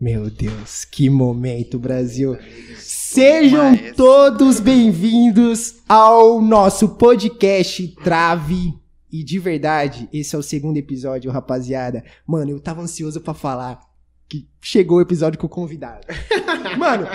Meu Deus, que momento, Brasil. Sejam todos bem-vindos ao nosso podcast Trave. E de verdade, esse é o segundo episódio, rapaziada. Mano, eu tava ansioso pra falar que chegou o episódio com o convidado. Mano,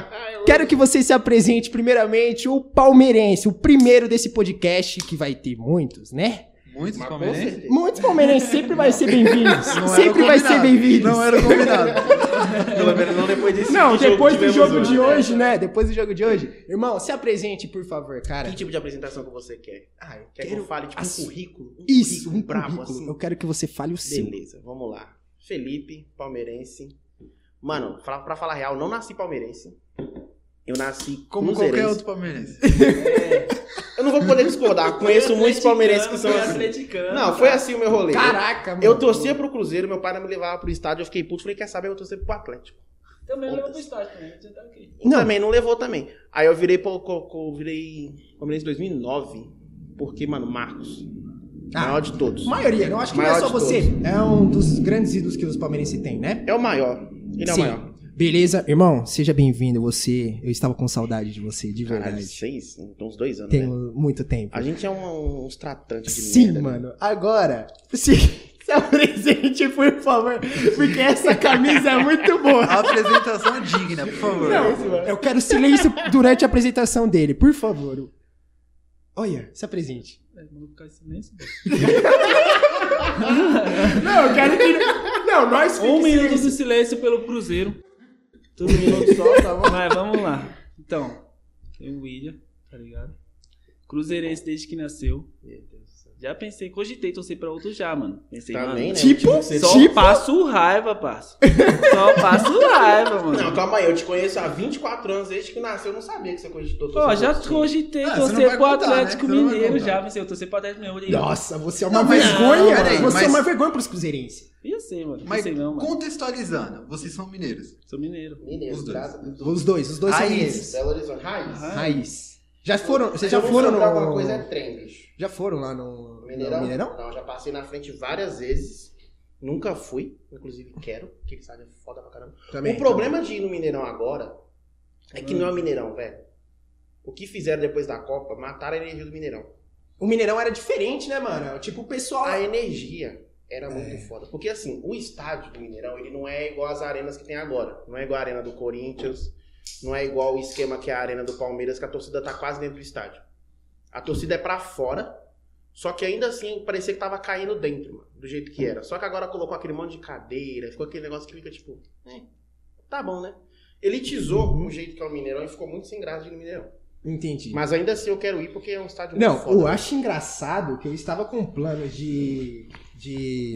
quero que você se apresente primeiramente o palmeirense, o primeiro desse podcast, que vai ter muitos, né? Muitos Mas palmeirenses? Muitos palmeirenses sempre vai ser bem-vindos. Sempre vai ser bem-vindos. Não era combinado. Pelo menos não depois desse Não, jogo depois que do jogo de hoje, né? Depois do jogo de hoje. Irmão, se apresente, por favor, cara. Que tipo de apresentação que você quer? Ah, eu Quer que quero... eu fale tipo assim, um currículo? Um Isso, currículo um brabo currículo. assim? Eu quero que você fale o seu. Beleza, vamos lá. Felipe, palmeirense. Mano, pra, pra falar real, não nasci palmeirense. Eu nasci Como cruzeirense. qualquer outro palmeirense. Eu não vou poder discordar. Conheço muitos palmeirenses que são Foi assim. atleticano. Não, foi assim o meu rolê. Caraca, mano. Eu torcia pro Cruzeiro, meu pai não me levava pro estádio, eu fiquei puto, falei, quer saber, eu torcer pro Atlético. Também levou pro estádio também. Você tá aqui. Não. Também não levou também. Aí eu virei pro, co- co- virei palmeirense em 2009, porque, mano, Marcos, Ah, maior de todos. Maioria, eu acho que não é Maior só você. todos. É um dos grandes ídolos que os palmeirenses têm, né? É o maior. Ele é Sim. o maior. Beleza, irmão, seja bem-vindo. Você, eu estava com saudade de você, de Caralho, verdade. seis, então uns dois anos, Tem né? muito tempo. A gente é um- uns tratantes de Sim, merda. né? mano. Agora, se, se apresente, por favor, porque essa camisa é muito boa. A apresentação é digna, por favor. Não, eu quero silêncio durante a apresentação dele, por favor. Olha, se apresente. É, Vamos ficar em silêncio. Não, eu quero que. Não, nós Um minuto de silêncio pelo Cruzeiro. Todo minuto só, tá bom? Mas vamos lá. Então, tem o William, tá ligado? Cruzeirense desde que nasceu. Meu Deus do céu. Já pensei, cogitei torcer pra outro já, mano. Pensei, Também, né? mano. Tipo, Você- Só tipo- passo raiva, parça. Só passo raiva, mano. Não, calma aí, eu te conheço há 24 anos, desde que nasceu, eu não sabia que você cogitou Pô, já cogitei Ah, torcer pro Atlético né? Mineiro já. Pensei, eu torcer pro Atlético Mineiro. Nossa, você é uma Não, vergonha, não, mano. Você é mas- uma vergonha pros cruzeirenses. Ia ser, mano. Mas não, mano. contextualizando, vocês são mineiros. Sou mineiro. Mineiro, Os dois. Os dois, os dois são Raiz. mineiros. Belo Horizonte, raiz. Raiz. Já foram, vocês já foram no... alguma coisa é trem, bicho. Já foram lá no no Mineirão? Mineirão? Não, já passei na frente várias vezes. Nunca fui, inclusive quero, porque sabe, é foda pra caramba. Também. o problema de ir no Mineirão agora é que não é Mineirão, velho. O que fizeram depois da Copa, mataram a energia do Mineirão. O Mineirão era diferente, né, mano? Tipo, o pessoal... A energia era muito foda. Porque assim, o estádio do Mineirão, ele não é igual as arenas que tem agora. Não é igual a arena do Corinthians, não é igual o esquema que é a arena do Palmeiras, que a torcida tá quase dentro do estádio. A torcida é pra fora, só que ainda assim parecia que tava caindo dentro, mano, do jeito que era. Só que agora colocou aquele monte de cadeira, ficou aquele negócio que fica tipo, é, tá bom, né? Elitizou o jeito que é o Mineirão e ficou muito sem graça de ir no Mineirão. Entendi. Mas ainda assim eu quero ir porque é um estádio Não, muito foda. eu acho engraçado que eu estava com planos de. de.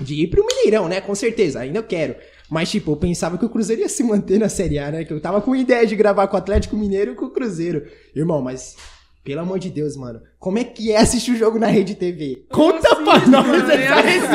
de ir pro Mineirão, né? Com certeza, ainda eu quero. Mas, tipo, eu pensava que o Cruzeiro ia se manter na Série A, né? Que eu tava com ideia de gravar com o Atlético Mineiro e com o Cruzeiro. Irmão, mas. Pelo amor de Deus, mano. Como é que é assistir o jogo na Rede TV? Conta pra nós eu nem assisto,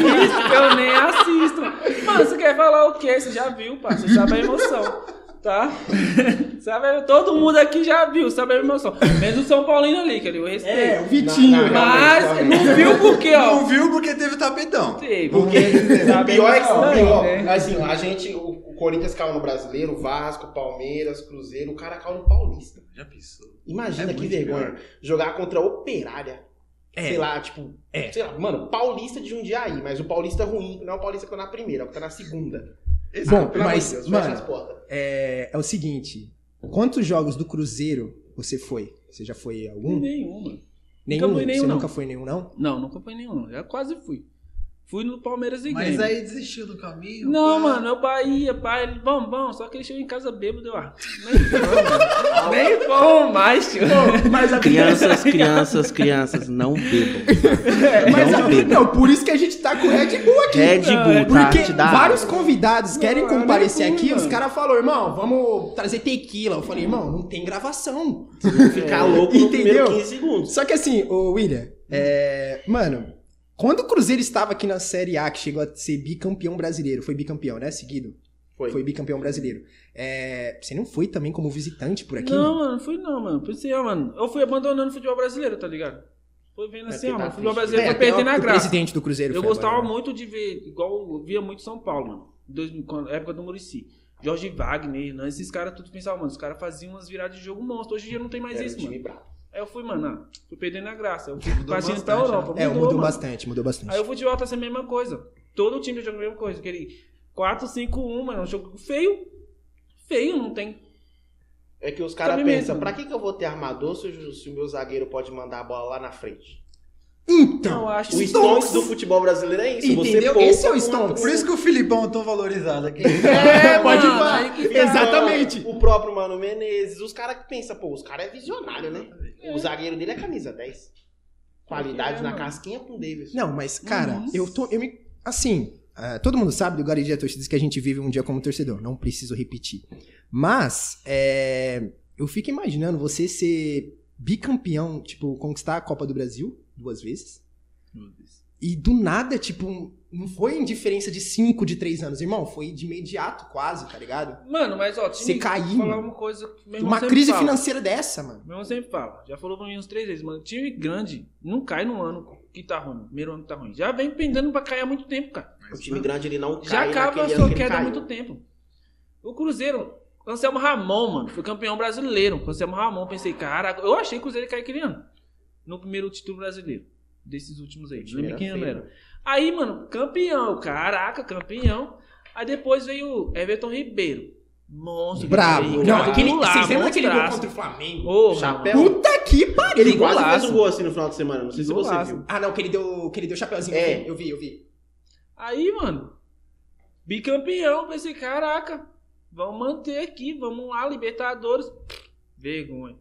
eu nem assisto. Mano, você quer falar o quê? Você já viu, pá. Você sabe a emoção, tá? sabe, todo mundo aqui já viu, sabe a emoção. Menos o São Paulino ali, que ali eu respeito. É, o Vitinho. Não, não, Mas não viu por quê, ó? Não viu porque teve tapetão. Teve. Porque o pior é que o aí, pior, né? assim, a gente, o, o Corinthians caiu no Brasileiro, o Vasco, Palmeiras, Cruzeiro, o cara caiu no Paulista. Já pensou? Imagina É que vergonha. Jogar contra a Operária. É. Sei lá, tipo, É. sei lá, mano, Paulista de Jundiaí, mas o Paulista ruim, não é o Paulista que tá na primeira, é o que tá na segunda. Bom, amor mas, de Deus, mano, é, é o seguinte: quantos jogos do Cruzeiro você foi? Você já foi a algum? Nenhum, mano. Nenhum? em nenhum, você não. nunca foi em nenhum, não? Não, nunca foi nenhum, não. Já quase fui. Fui no Palmeiras e Mas Grêmio. aí desistiu do caminho. Não, pá. mano, é o Bahia, pai. Ele, vamos, vamos. Só que ele chegou em casa bêbado, deu ar. Nem vamos. Nem vamos mais, tio. Mas a Crianças, crianças, crianças, não bebam. É, mas Não não, bebo. não, por isso que a gente tá com o Red Bull aqui. Red Bull, tá? Porque Te dá vários convidados querem Não, comparecer é aqui, ruim, os mano. caras falaram, irmão, vamos trazer tequila. Eu falei, irmão, não tem gravação. Ficar louco no primeiro Entendeu? 15 segundos. Só que assim, ô William, é, mano, quando o Cruzeiro estava aqui na Série A, que chegou a ser bicampeão brasileiro, foi bicampeão, né? Seguido. Foi. Foi bicampeão brasileiro. É, você não foi também como visitante por aqui? Não, mano, não fui não, mano. Pensei, ó, mano. Eu fui abandonando o futebol brasileiro, tá ligado? Foi vendo assim, É, ó, tá mano. O futebol triste. brasileiro É, foi perdendo o a graça. presidente do Cruzeiro Eu foi gostava agora, né? muito de ver, igual eu via muito São Paulo, mano. Quando, época do Murici. Jorge Wagner, Hernan, esses caras tudo pensavam, mano, os caras faziam umas viradas de jogo monstro. Hoje em dia não tem mais Era um isso, time mano. bravo. Aí eu fui, mano, ah, fui perdendo a graça. Eu fui Mudou partindo pra bastante, Europa. É, mudou mano. bastante, mudou bastante. Aí o futebol tá sendo a mesma coisa. Todo time joga a mesma coisa. Aquele 4-5-1, mano, é um jogo feio. Feio, não tem. É que os caras pensam, pra que, que eu vou ter armador se o, se o meu zagueiro pode mandar a bola lá na frente? Então, O Stonks do futebol brasileiro é isso. Entendeu? Esse é o Stonks. Por isso que o Filipão é tão valorizado aqui. É, Pode mano, falar. tá. Exatamente. O próprio Mano Menezes, os caras que pensam, pô, os caras é visionário, né? O zagueiro dele é camisa 10. Qualidade É, na mano. casquinha com o Davis. Não, mas, cara, Uhum. eu tô. Eu me. Assim, ah, todo mundo sabe do Guarani Torcidas que a gente vive um dia como torcedor. Não preciso repetir. Mas, é, eu fico imaginando você ser bicampeão, tipo, conquistar a Copa do Brasil duas vezes. E do nada, tipo, não foi em diferença de cinco, de três anos, irmão. Foi de imediato, quase, tá ligado? Mano, mas ó, time, Você cair, falar mano. uma coisa Uma crise fala. financeira dessa, mano. Meu irmão sempre fala. Já falou pra mim uns três vezes, mano. Time grande não cai no ano que tá ruim. Primeiro ano que tá ruim. Já vem pendendo pra cair há muito tempo, cara. O time grande ele não Já cai acaba a sua queda há caiu. muito tempo. O Cruzeiro, Anselmo Ramon, mano, foi campeão brasileiro. Anselmo Ramon, pensei, caraca, eu achei que o Cruzeiro ia cair aquele ano. No primeiro título brasileiro. Desses últimos aí. Não lembro quem era. Aí, mano, campeão. Caraca, campeão. Aí depois veio Everton Ribeiro. Monstro. Bravo. Não, aquele, lá, vocês lembram daquele gol contra o Flamengo? Ô, Chapéu. Puta que pariu! Ele quase golaço. fez um gol assim no final de semana, não sei se você viu. Ah, não, que ele deu, que ele deu chapeuzinho. É. Eu vi, eu vi. Aí, mano, bicampeão, pensei, caraca, vamos manter aqui, vamos lá, Libertadores. Vergonha.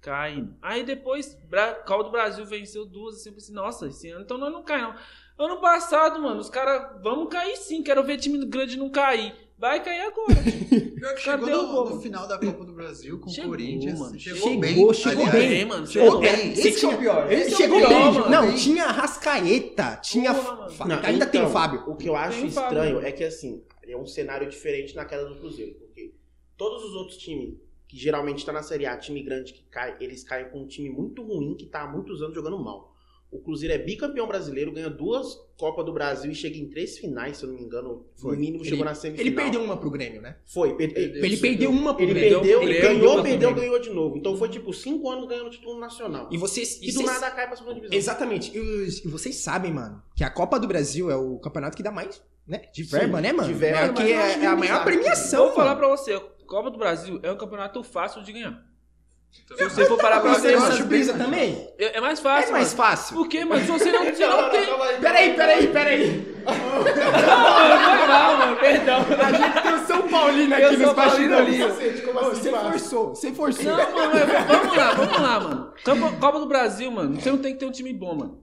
Caindo. Aí depois, Bra do Brasil venceu duas, assim, eu pensei, nossa, esse ano então nós não cai não. Ano passado, mano, os caras, vamos cair sim, quero ver time grande não cair. Vai cair agora. Pior que chegou o no, no final da Copa do Brasil com Chegou, o Corinthians. mano. Chegou, Chegou, bem. chegou aliás. bem. mano. Chegou Chegou bem. Esse é o pior. Esse é o chegou pior, bem. mano. Não, Bem. tinha Rascaeta, tinha. Fa- Não, ainda tem o então, Fábio. O que eu acho o Fábio. estranho é que, assim, é um cenário diferente na queda do Cruzeiro. Porque todos os outros times, que geralmente tá na Série A, time grande que cai, eles caem com um time muito ruim, que tá há muitos anos jogando mal. O Cruzeiro é bicampeão brasileiro, ganha duas Copas do Brasil e chega em três finais, se eu não me engano. Foi. No mínimo Ele- chegou na semifinal. Ele perdeu uma pro Grêmio, né? Foi, per- Perdeu. Ele perdeu uma pro Ele Grêmio. perdeu, Ele ele perdeu ganhou, perdeu, ganhou de novo. Então foi tipo cinco anos ganhando título nacional. E vocês. E, e do vocês- nada cai pra segunda divisão. Exatamente. E, vocês sabem, mano, que a Copa do Brasil é o campeonato que dá mais, né? De verba, Sim, né, mano? de verba, é, que é, é a maior premiação. Vou falar pra você, Copa do Brasil é um campeonato fácil de ganhar. Se você for parar pra Você ver, de brisa também? é é mais É fácil. mais mano. fácil. Por quê, mano? Se você não, você não tem. Peraí, peraí, peraí. Foi mal, mano, perdão. A gente tem o São Paulino aqui nos bastidores. Como assim Você forçou, você forçou. Não, mano, vamos lá, vamos lá, mano. Copa, Copa do Brasil, mano, você não tem que ter um time bom, mano.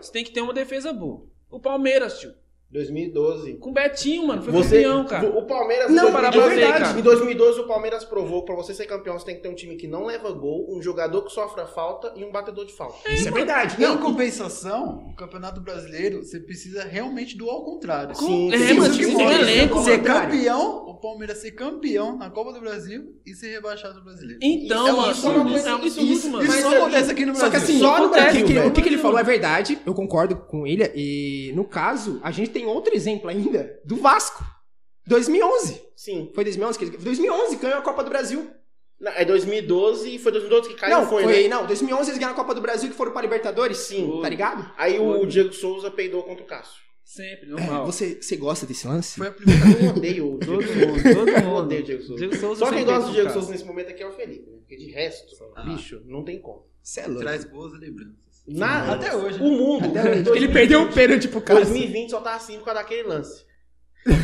Você tem que ter uma defesa boa. O Palmeiras, tio. 2012. Com o Betinho, mano, foi Você, campeão, cara. O Palmeiras. Não, em parar 2012, pra ver, cara. Em 2012, o Palmeiras provou que pra você ser campeão, você tem que ter um time que não leva gol, um jogador que sofre a falta e um batedor de falta. Isso é verdade. Em Não, compensação, o Campeonato Brasileiro, você precisa realmente do ao contrário. Sim, é, sim, mano, sim, tinha que elenco, ser mano. campeão, o Palmeiras ser campeão na Copa do Brasil e ser rebaixado do brasileiro. Então, Isso- mano, isso é uma isso, coisa- isso, isso- mano. Isso só é- acontece aqui no Só Brasil. que assim, Só o, acontece, que, que- velho. o que, que ele falou é verdade, eu concordo com ele. E no caso, a gente tem outro exemplo ainda do Vasco. 2011. Sim. Foi 2011 que ele... 2011 ganhou a Copa do Brasil. Não, é 2012 e foi 2012 que caiu, não, foi, foi, né? não, 2011 eles ganharam a Copa do Brasil que foram pra Libertadores. Sim. Tá ligado? Aí o Diego Souza peidou contra o Cássio. Sempre, É, normal. você, você gosta desse lance? Foi a primeira Eu odeio o Diego Todo Souza. mundo, todo Eu mundo. odeio o Diego Souza. Diego Souza Só quem gosta do Diego Souza nesse momento aqui é o Felipe, né? Porque de resto, Ah. bicho, não tem como. Você é louco. Traz boas lembranças. Na, Até hoje, O né? mundo. Até hoje. 2020, Ele perdeu o pênalti pro cara. 2020 só tá assim por causa daquele lance.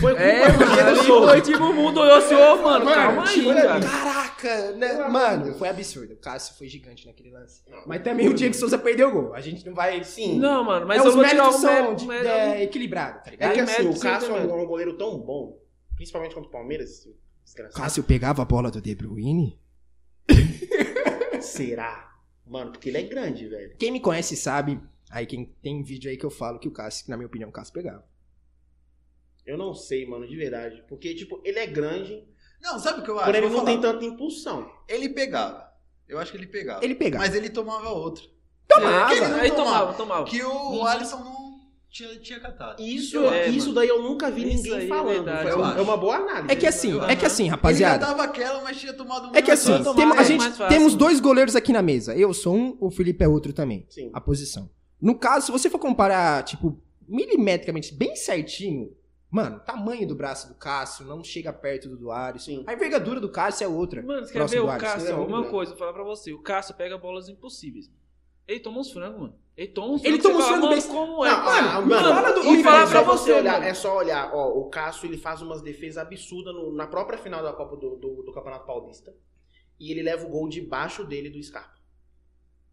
Foi culpa É, do mano, foi tipo o mundo olhou assim, ô, mano, calma aí, tipo, cara. Caraca, né? Mano, foi absurdo. O Cássio foi gigante naquele lance. Mas também o Diego Souza perdeu o gol. A gente não vai. Sim. Não, mano, mas é, eu os vou tirar o são mérito. de, mérito- é, equilibrado, tá É ligado? que Aí assim, mete o Cássio é um, é um goleiro tão bom, principalmente contra o Palmeiras, desgraçado. Cássio pegava a bola do De Bruyne. Será? Mano, porque ele é grande, velho. Quem me conhece sabe. Aí quem tem vídeo aí que eu falo que o Cássio, que na minha opinião, o Cássio pegava. Eu não sei, mano, de verdade. Porque, tipo, ele é grande, Não, sabe o que eu acho? porém ele não tem falar. tanta impulsão. Ele pegava. Eu acho que ele pegava. Ele pegava. Mas ele tomava outro. Tomava. Que ele Aí tomava. tomava. Que o Uhum. Alisson não tinha, tinha catado. Isso, É, isso mano. daí eu nunca vi Isso ninguém aí é falando. verdade, é, eu uma, acho. é uma boa análise. É que assim, Eu- é que assim, Ele rapaziada. já tava aquela, mas tinha tomado É que assim, muito tem- a é gente temos dois goleiros aqui na mesa. Eu sou um, o Felipe é outro também. Sim. A posição. No caso, se você for comparar, tipo, milimetricamente, bem certinho, mano, tamanho do braço do Cássio não chega perto do. Sim. A envergadura do Cássio é outra. Mano, você quer próximo ver do o. Cássio? Ele é muito uma coisa, vou falar pra você. O Cássio pega bolas impossíveis. Ele toma uns frangos, mano. Ele toma uns Ele toma uns fala, mano, bem- como é? Não, ah, me fala do- e falar fala pra você, olhar, mano. é só olhar, ó, o Cássio ele faz umas defesas absurdas no- na própria final da Copa do, do, do Campeonato Paulista. E ele leva o gol debaixo dele do Scarpa.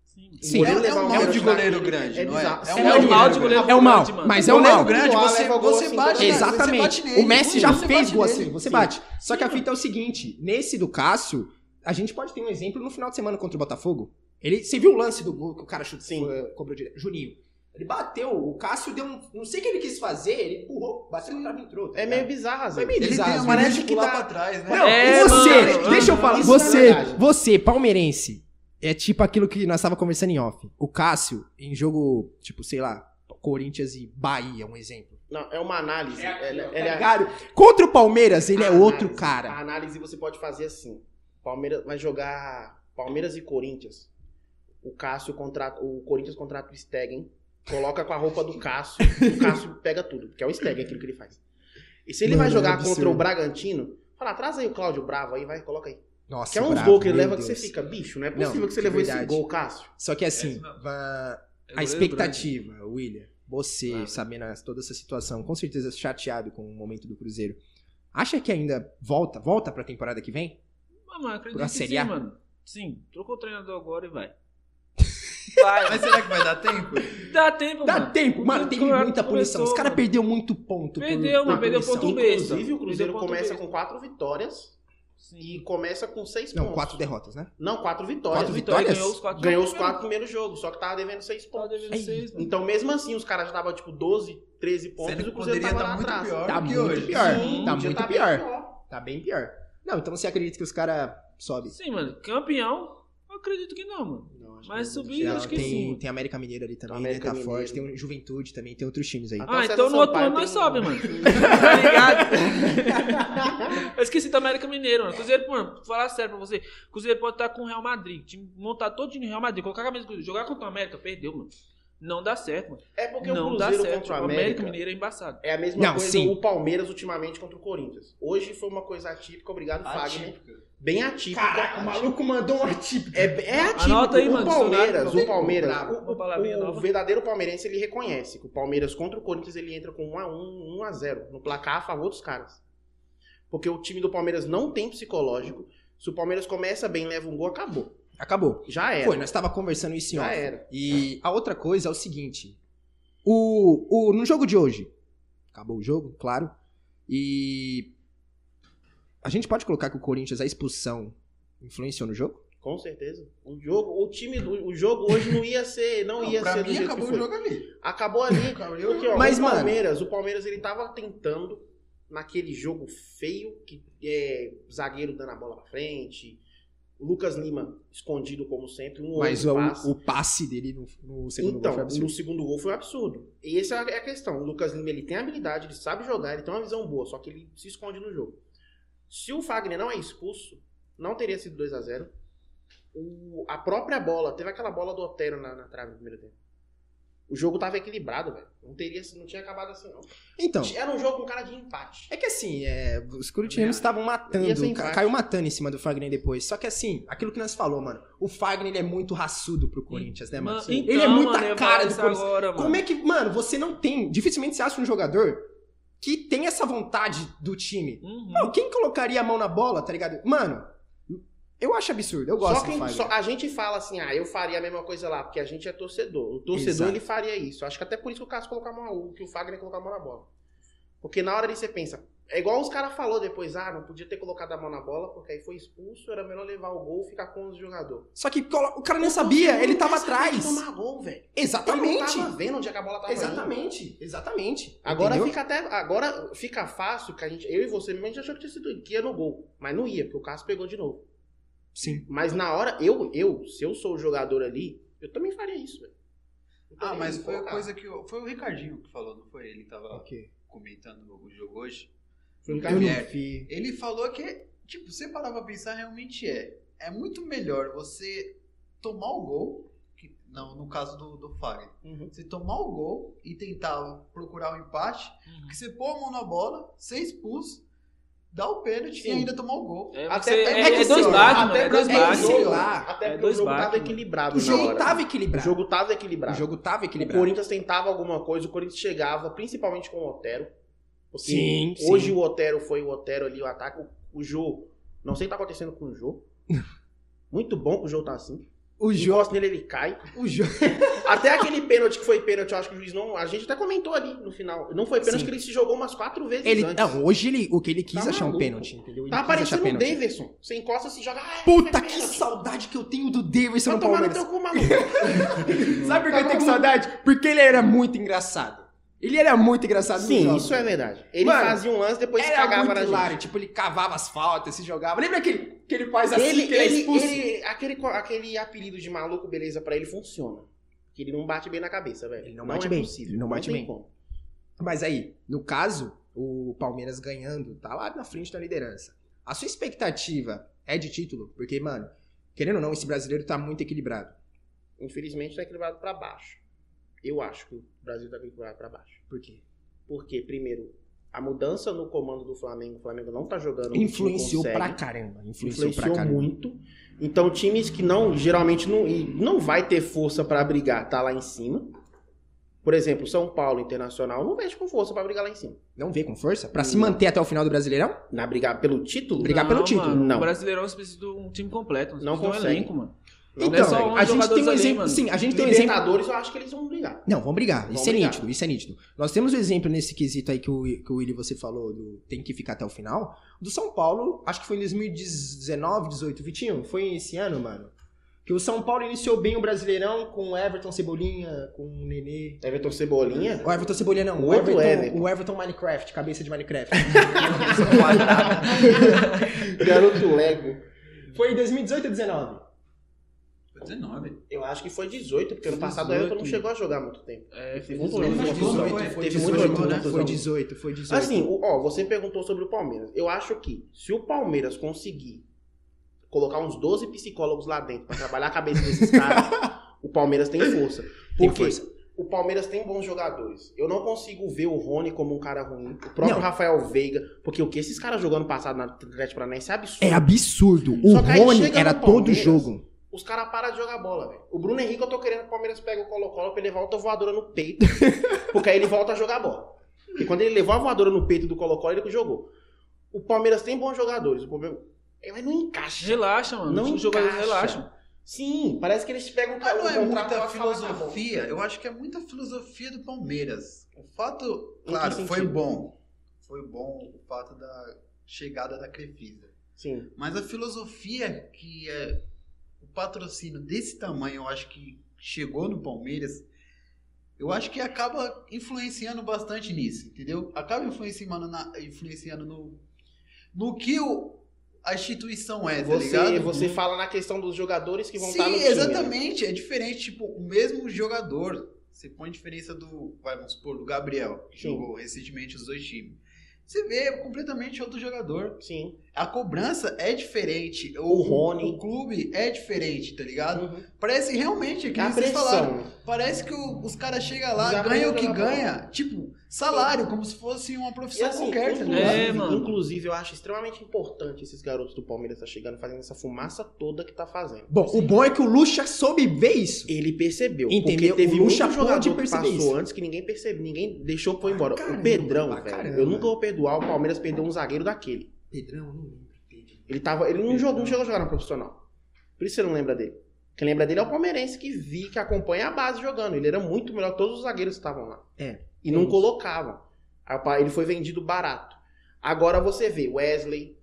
Sim. Sim. goleiro É- é levar um um mal de goleiro grande, é não é? É um É mal um de mal goleiro de grande. É o mal, grande, mano. mas é o Goleiro mal. grande, você, leva gol você assim, bate Exatamente. você bate nele. o Messi já fez gol assim, você bate. Só que a fita é o seguinte, nesse do Cássio, a gente pode ter um exemplo no final de semana contra o Botafogo. Ele, você viu o lance do gol que o cara chutou, Sim. eh, cobrou direto? Juninho. Ele bateu, o Cássio deu um, não sei o que ele quis fazer, ele empurrou, bateu no trave entrou. tá É meio bizarro, às Foi vezes. meio Ele bizarro. tem assim. mania Parece de que dá- pra trás, né? Não, É, você, mano. deixa eu falar, não é você, você, palmeirense, é tipo aquilo que nós tava conversando em off. O Cássio, em jogo, tipo, sei lá, Corinthians e Bahia, um exemplo. Não, é uma análise. É Ele- ele tá é- ligado? Contra o Palmeiras, ele é a outro análise- cara. A análise você pode fazer assim. Palmeiras vai jogar Palmeiras e Corinthians. O Cássio contrata, o Corinthians contrata o Stegen, coloca com a roupa do Cássio, o Cássio pega tudo, que é o Stegen aquilo que ele faz. E se ele Mano, vai jogar é contra o Bragantino, fala, traz aí o Cláudio Bravo aí, vai, coloca aí. Nossa, Que é uns gols que ele leva que você Deus. fica, bicho, não é Não, possível que você é levou esse verdade. gol, Cássio. Só que assim, É, não. É a goleiro expectativa, William, você Claro. sabendo toda essa situação, com certeza chateado com o momento do Cruzeiro. Acha que ainda volta, volta pra temporada que vem? Ah, mano, acredito Pra que sim, mano. Sim, trocou o treinador agora e vai. Vai. Mas será que vai dar tempo? Dá tempo, Dá mano. tempo, mano, teve muita punição. Os caras perderam muito ponto. Perdeu, por mano, perdeu punição. ponto besta. Inclusive, o Cruzeiro começa besta. com quatro vitórias Sim. e começa com seis Não, pontos. quatro derrotas, né? Não, quatro vitórias. Quatro Vitória, vitórias? ganhou os quatro Ganhou os quatro primeiros jogos, só que tava devendo seis Tava pontos. devendo Ai. seis, mano. Então, mesmo assim, os caras já estavam, tipo, 12, 13 pontos Sendo e o Cruzeiro tava estar lá muito atrás. pior Tá muito hoje. pior. Sim, tá muito tá bem pior. Tá bem pior. Não, então você acredita que os caras sobem? Sim, mano. Campeão, eu acredito que não, mano. Acho Mas subir, acho que tem, sim. tem América Mineira ali também, Tem né? América Tá Mineiro. forte. Tem o Juventude também, tem outros times aí. Ah, César então no outro ano nós sobe, mano. tá ligado? eu esqueci do América Mineiro, mano. Cruzeiro, mano, vou falar sério pra você. Cruzeiro pode estar com o Real Madrid. Time montado todo no Real Madrid. Colocar a camisa do Cruzeiro. Jogar contra o América, perdeu, mano. Não dá certo, mano. É porque não o dá Cruzeiro certo. contra o o América, América Mineiro é embaçado. é a mesma Não, coisa sim. o Palmeiras ultimamente contra o Corinthians. Hoje foi uma coisa atípica, obrigado, Fagner. Bem atípica. Caraca, o maluco mandou um atípico. É, é atípico. Anota aí, o mano, Palmeiras, o Palmeiras, o, palavrinha o, o nova. verdadeiro palmeirense ele reconhece que o Palmeiras contra o Corinthians ele entra com 1 a 1, 1 a 0 no placar a favor dos caras. Porque o time do Palmeiras não tem psicológico. Se o Palmeiras começa bem, leva um gol, acabou. Acabou. Já era. Foi, nós tava conversando isso em Já off. era. E a outra coisa é o seguinte. O, o, no jogo de hoje, acabou o jogo, claro. E a gente pode colocar que o Corinthians, a expulsão, influenciou no jogo? Com certeza. O jogo, o time do o jogo hoje não ia ser, não, Não, ia pra ser do mim jeito acabou que o foi. jogo ali. Acabou ali. Porque, ó, Mas, o mano- Palmeiras, o Palmeiras ele tava tentando naquele jogo feio que é zagueiro dando a bola pra frente, o Lucas Lima escondido como sempre, um Mas o, passe. o passe dele no, no segundo então, gol foi absurdo. no segundo gol foi um absurdo. E essa é a questão. O Lucas Lima ele tem habilidade, ele sabe jogar, ele tem uma visão boa, só que ele se esconde no jogo. Se o Fagner não é expulso, não teria sido 2 a 0 o, A própria bola, teve aquela bola do Otero na, na trave no primeiro tempo. O jogo tava equilibrado, velho. Não, teria, não tinha acabado assim, não. Então, Era um jogo com cara de empate. é que assim, é, os corintianos estavam matando, caiu matando em cima do Fagner depois. Só que assim, aquilo que nós falou, mano, o Fagner ele é muito raçudo pro Corinthians, né, mano? Mano, ele é muita mano, eu ia cara do Corinthians. agora, mano. Como é que, mano, você não tem, dificilmente você acha um jogador que tem essa vontade do time. Uhum. Não, quem colocaria a mão na bola, tá ligado? Mano, eu acho absurdo, eu gosto Só do que Fagner. só- a gente fala assim, ah, eu faria a mesma coisa lá, porque a gente é torcedor. O torcedor, Exato. ele faria isso. Acho que até por isso que o Cássio colocou a mão, que o Fagner colocou a mão na bola. Porque na hora ali você pensa, é igual os caras falou depois, ah, não podia ter colocado a mão na bola, porque aí foi expulso, era melhor levar o gol e ficar com os jogadores. Só que o cara nem sabia, ele tava atrás. tomar gol, velho. Ele não Exatamente. tava vendo onde é que a bola tava indo. Exatamente, exatamente. Agora Entendeu? fica até. Agora fica fácil que a gente. Eu e você mesmo a gente achou que tinha sido que ia no gol. Mas não ia, porque o Cássio pegou de novo. Sim. Mas na hora, eu, eu, se eu sou o jogador ali, eu também faria isso, velho. Ah, mas que foi a coisa que. eu- Foi o Ricardinho que falou, não foi? Ele tava Ok. comentando o jogo hoje. Foi o vi. Ele falou que, tipo, você parar pra pensar, realmente é. É muito melhor você tomar o gol, que, não, no caso do, do Fagner, Uhum. você tomar o gol e tentar procurar o empate, Uhum. que você pôr a mão na bola, ser expulso, dar o pênalti Sim. e ainda tomar o gol. É, Até- é é, que é dois baques, até. É pra- dois é lá. Até É porque dois o jogo baques, tava equilibrado O jogo hora. tava O equilibrado. jogo tava O equilibrado. jogo tava O equilibrado. Corinthians tentava alguma coisa, o Corinthians chegava, principalmente com o Otero. Porque Sim, sim. hoje o Otero foi o Otero ali, o ataque. O, o Jô, não sei o que tá acontecendo com o Jô. Muito bom que o Jô tá assim. O jogo. Encosta nele, ele cai. O jogo. Até aquele pênalti que foi pênalti, eu acho que o juiz não. A gente até comentou ali no final. Não foi pênalti Sim. que ele se jogou umas quatro vezes Ele, antes. não, hoje ele, o que ele quis Tá achar um maluco. pênalti, entendeu? Ele Tá quis achar parecendo o. Daverson. Você encosta, se joga. Ah, Puta que pênalti. saudade que eu tenho do Davidson no tomar no Palmeiras. teu cu, maluco. Sabe por que eu Tá tenho saudade? Porque ele era muito engraçado. Ele era muito engraçado Sim, isso é verdade. Ele Mano, fazia um lance, depois Era cagava muito na hilário. gente. Tipo, ele cavava as faltas, se jogava. Lembra aquele que ele faz assim, Ele, que ele é expulso? ele- aquele, aquele apelido de maluco, beleza, pra ele funciona. Que ele não bate bem na cabeça, velho. Ele não bate é bem, Possível. ele não bate bem. como. Mas aí, no caso, o Palmeiras ganhando, tá lá na frente da liderança. A sua expectativa é de título? Porque, mano, querendo ou não, esse brasileiro tá muito equilibrado. Infelizmente, tá equilibrado pra baixo. Eu acho que o Brasil tá equilibrado pra baixo. Por quê? Porque, primeiro, a mudança no comando do Flamengo, o Flamengo não tá jogando. Influenciou consegue. pra caramba. Influenciou, influenciou pra caramba. muito. Então, times que não, geralmente não, e não vai ter força pra brigar, tá lá em cima. Por exemplo, São Paulo Internacional não vejo com força pra brigar lá em cima. Não vê com força? Pra se Não. manter até o final do Brasileirão? Na brigar pelo título, Brigar pelo título. Mano, Não. O Brasileirão você precisa de um time completo. Não precisa de um consegue. elenco, mano. Não então, consegue. só a gente tem um ali, exemplo. mano. Sim, a gente tem um exemplo. Eu acho que eles vão brigar. Não, vamos brigar. Vamos isso é brigar. nítido, isso é nítido. Nós temos o exemplo nesse quesito aí que o, que o Willi você falou, do tem que ficar até o final. Do São Paulo, acho que foi em 2019, 18, Vitinho, foi esse ano, mano. Que o São Paulo iniciou bem o Brasileirão com o Everton Cebolinha, com o Nenê. Everton Cebolinha. O Everton Cebolinha não, o Everton, Everton. o Everton Minecraft, cabeça de Minecraft. Garoto Lego. foi em 2018 ou 19? Foi 19. Eu acho que foi 18, porque ano passado o Everton não 18. chegou a jogar muito tempo. É, Teve foi muito 18. ano, Foi acho que 18, foi. foi Teve 18, muito né? Foi 18, foi 18. Assim, ó, você perguntou sobre o Palmeiras. Eu acho que se o Palmeiras conseguir colocar uns 12 psicólogos lá dentro pra trabalhar a cabeça desses caras, o Palmeiras tem força. Porque força. o Palmeiras tem bons jogadores. Eu não consigo ver o Rony como um cara ruim. O próprio Não. Rafael Veiga. Porque o que esses caras jogou ano passado na Atlético Paranaense é absurdo. É absurdo. O Rony era todo jogo. Os caras param de jogar bola, velho. O Bruno Henrique, eu tô querendo que o Palmeiras pegue o Colo-Colo pra ele levar outra voadora no peito. porque aí ele volta a jogar bola. Porque quando ele levou a voadora no peito do Colo-Colo, ele jogou. O Palmeiras tem bons jogadores. O problema é, mas não encaixa. Relaxa, mano. Não Os jogadores encaixa. relaxam. Sim, parece que eles pegam Mas não é muita falar, tá filosofia. Eu acho que é muita filosofia do Palmeiras. O fato, claro, foi bom. Foi bom o fato da chegada da Crefisa. Sim. Mas a filosofia que é patrocínio desse tamanho, eu acho que chegou no Palmeiras, eu acho que acaba influenciando bastante nisso, entendeu? Acaba influenciando, na- influenciando no, no que o, a instituição é, tá Você, ligado? você fala na questão dos jogadores que vão Sim, estar no time. né? exatamente. É diferente, tipo, o mesmo jogador. Você põe a diferença do, vai, vamos supor, do Gabriel, que Sim. jogou recentemente os dois times. Você vê completamente outro jogador. Sim. A cobrança é diferente. O Rony. O clube é diferente, tá ligado? Uhum. Parece realmente, que a vocês falaram, parece que o- os caras chegam lá, Já ganham o que ganha. Tipo, salário, como se fosse uma profissão assim, qualquer, tá inclusive, ligado? É, mano. inclusive, eu acho extremamente importante esses garotos do Palmeiras tá chegando fazendo essa fumaça toda que tá fazendo. Bom, o bom é que o Lucha soube ver isso. Ele percebeu. Entendeu? Porque teve O Lucha jogador pôde que passou isso. antes que ninguém percebeu, ninguém deixou foi embora. caramba, o Pedrão, pra velho. caramba. Eu nunca vou perdoar o Palmeiras perder um zagueiro daquele. Pedrão, não lembro. Pedro. Ele tava, ele não jogou, não chegou a jogar no profissional. Por isso você não lembra dele. Quem lembra dele é o palmeirense que vi, que acompanha a base jogando. Ele era muito melhor que todos os zagueiros que estavam lá. É, E é não isso. colocavam. Ele foi vendido barato. Agora você vê Wesley,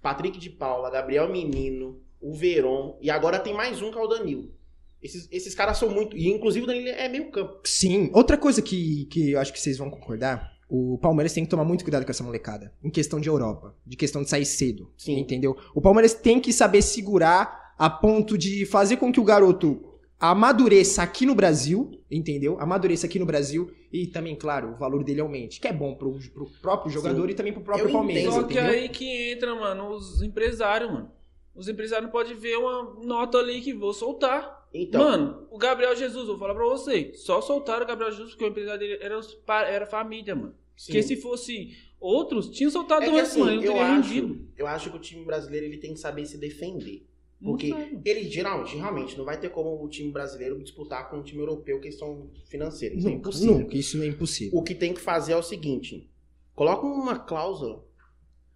Patrick de Paula, Gabriel Menino, o Veron, e agora tem mais um que é o Danilo. Esses, esses caras são muito. E inclusive o Danilo é meio campo. Sim, outra coisa que, que eu acho que vocês vão concordar, o Palmeiras tem que tomar muito cuidado com essa molecada, em questão de Europa, de questão de sair cedo, Sim. entendeu? O Palmeiras tem que saber segurar a ponto de fazer com que o garoto amadureça aqui no Brasil, entendeu? Amadureça aqui no Brasil e também, claro, o valor dele aumente, que é bom pro, pro próprio jogador e também pro próprio Eu Palmeiras. Só que aí que entra, mano, os empresários, mano. Os empresários não podem ver uma nota ali que vou soltar. Então, Mano, o Gabriel Jesus, vou falar pra você. Só soltaram o Gabriel Jesus porque o empresário dele era, os era família, mano. sim. Porque se fosse outros, tinham soltado É que, assim, mano. Não eu teria acho, rendido. eu acho que o time brasileiro ele tem que saber se defender. Não Porque ele geralmente, realmente, não vai ter como o time brasileiro disputar com o time europeu questão financeira. Isso é Nunca, impossível. nunca, isso é impossível. O que tem que fazer é o seguinte: coloca uma cláusula.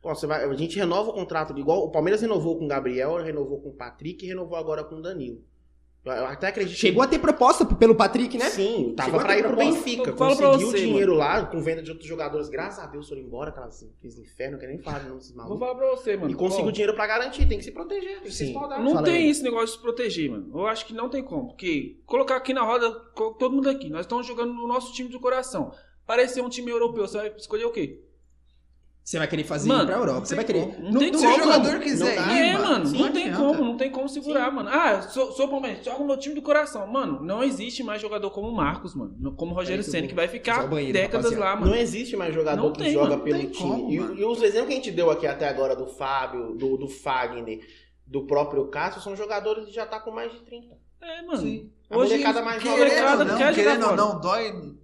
Ó, você vai, a gente renova o contrato, igual o Palmeiras renovou com o Gabriel, renovou com o Patrick e renovou agora com o Danilo. Eu, até acredito. Chegou a ter proposta pelo Patrick, né? Sim, tava Chegou a pra ter ir pro. Benfica. Conseguiu o dinheiro lá com venda de outros jogadores. Graças a Deus foram embora, aquelas, infernos, não quero nem falar de nome desses Vou malucos. falar pra você, mano. E conseguiu dinheiro pra garantir, tem que se proteger, tem que se Sim. espaldar. Não Fala tem aí. esse negócio de se proteger, mano. Eu acho que não tem como. Porque colocar aqui na roda, todo mundo aqui, nós estamos jogando no nosso time do coração. Parecer um time europeu, você vai escolher o quê? Você vai querer fazer Mano, ir pra Europa, você vai querer. Não tem Se como, o jogador quiser Não ir, É, mano, sim, não tem como, não tem como segurar, mano. Ah, sou, sou Palmeiras, joga no meu time do coração. Mano, não existe mais jogador como o Marcos, mano. Como o Rogério Peraí que eu Senna, que vai ficar banheiro, décadas rapaziada. lá, mano. Não existe mais jogador Não que tem, joga mano, pelo tem time. como, e, e os exemplos que a gente deu aqui até agora do Fábio, do, do Fagner, do próprio Cássio, são jogadores que já tá com mais de 30. É, mano. Sim. A Hoje, molecada mais nova Querendo ou não, querendo dói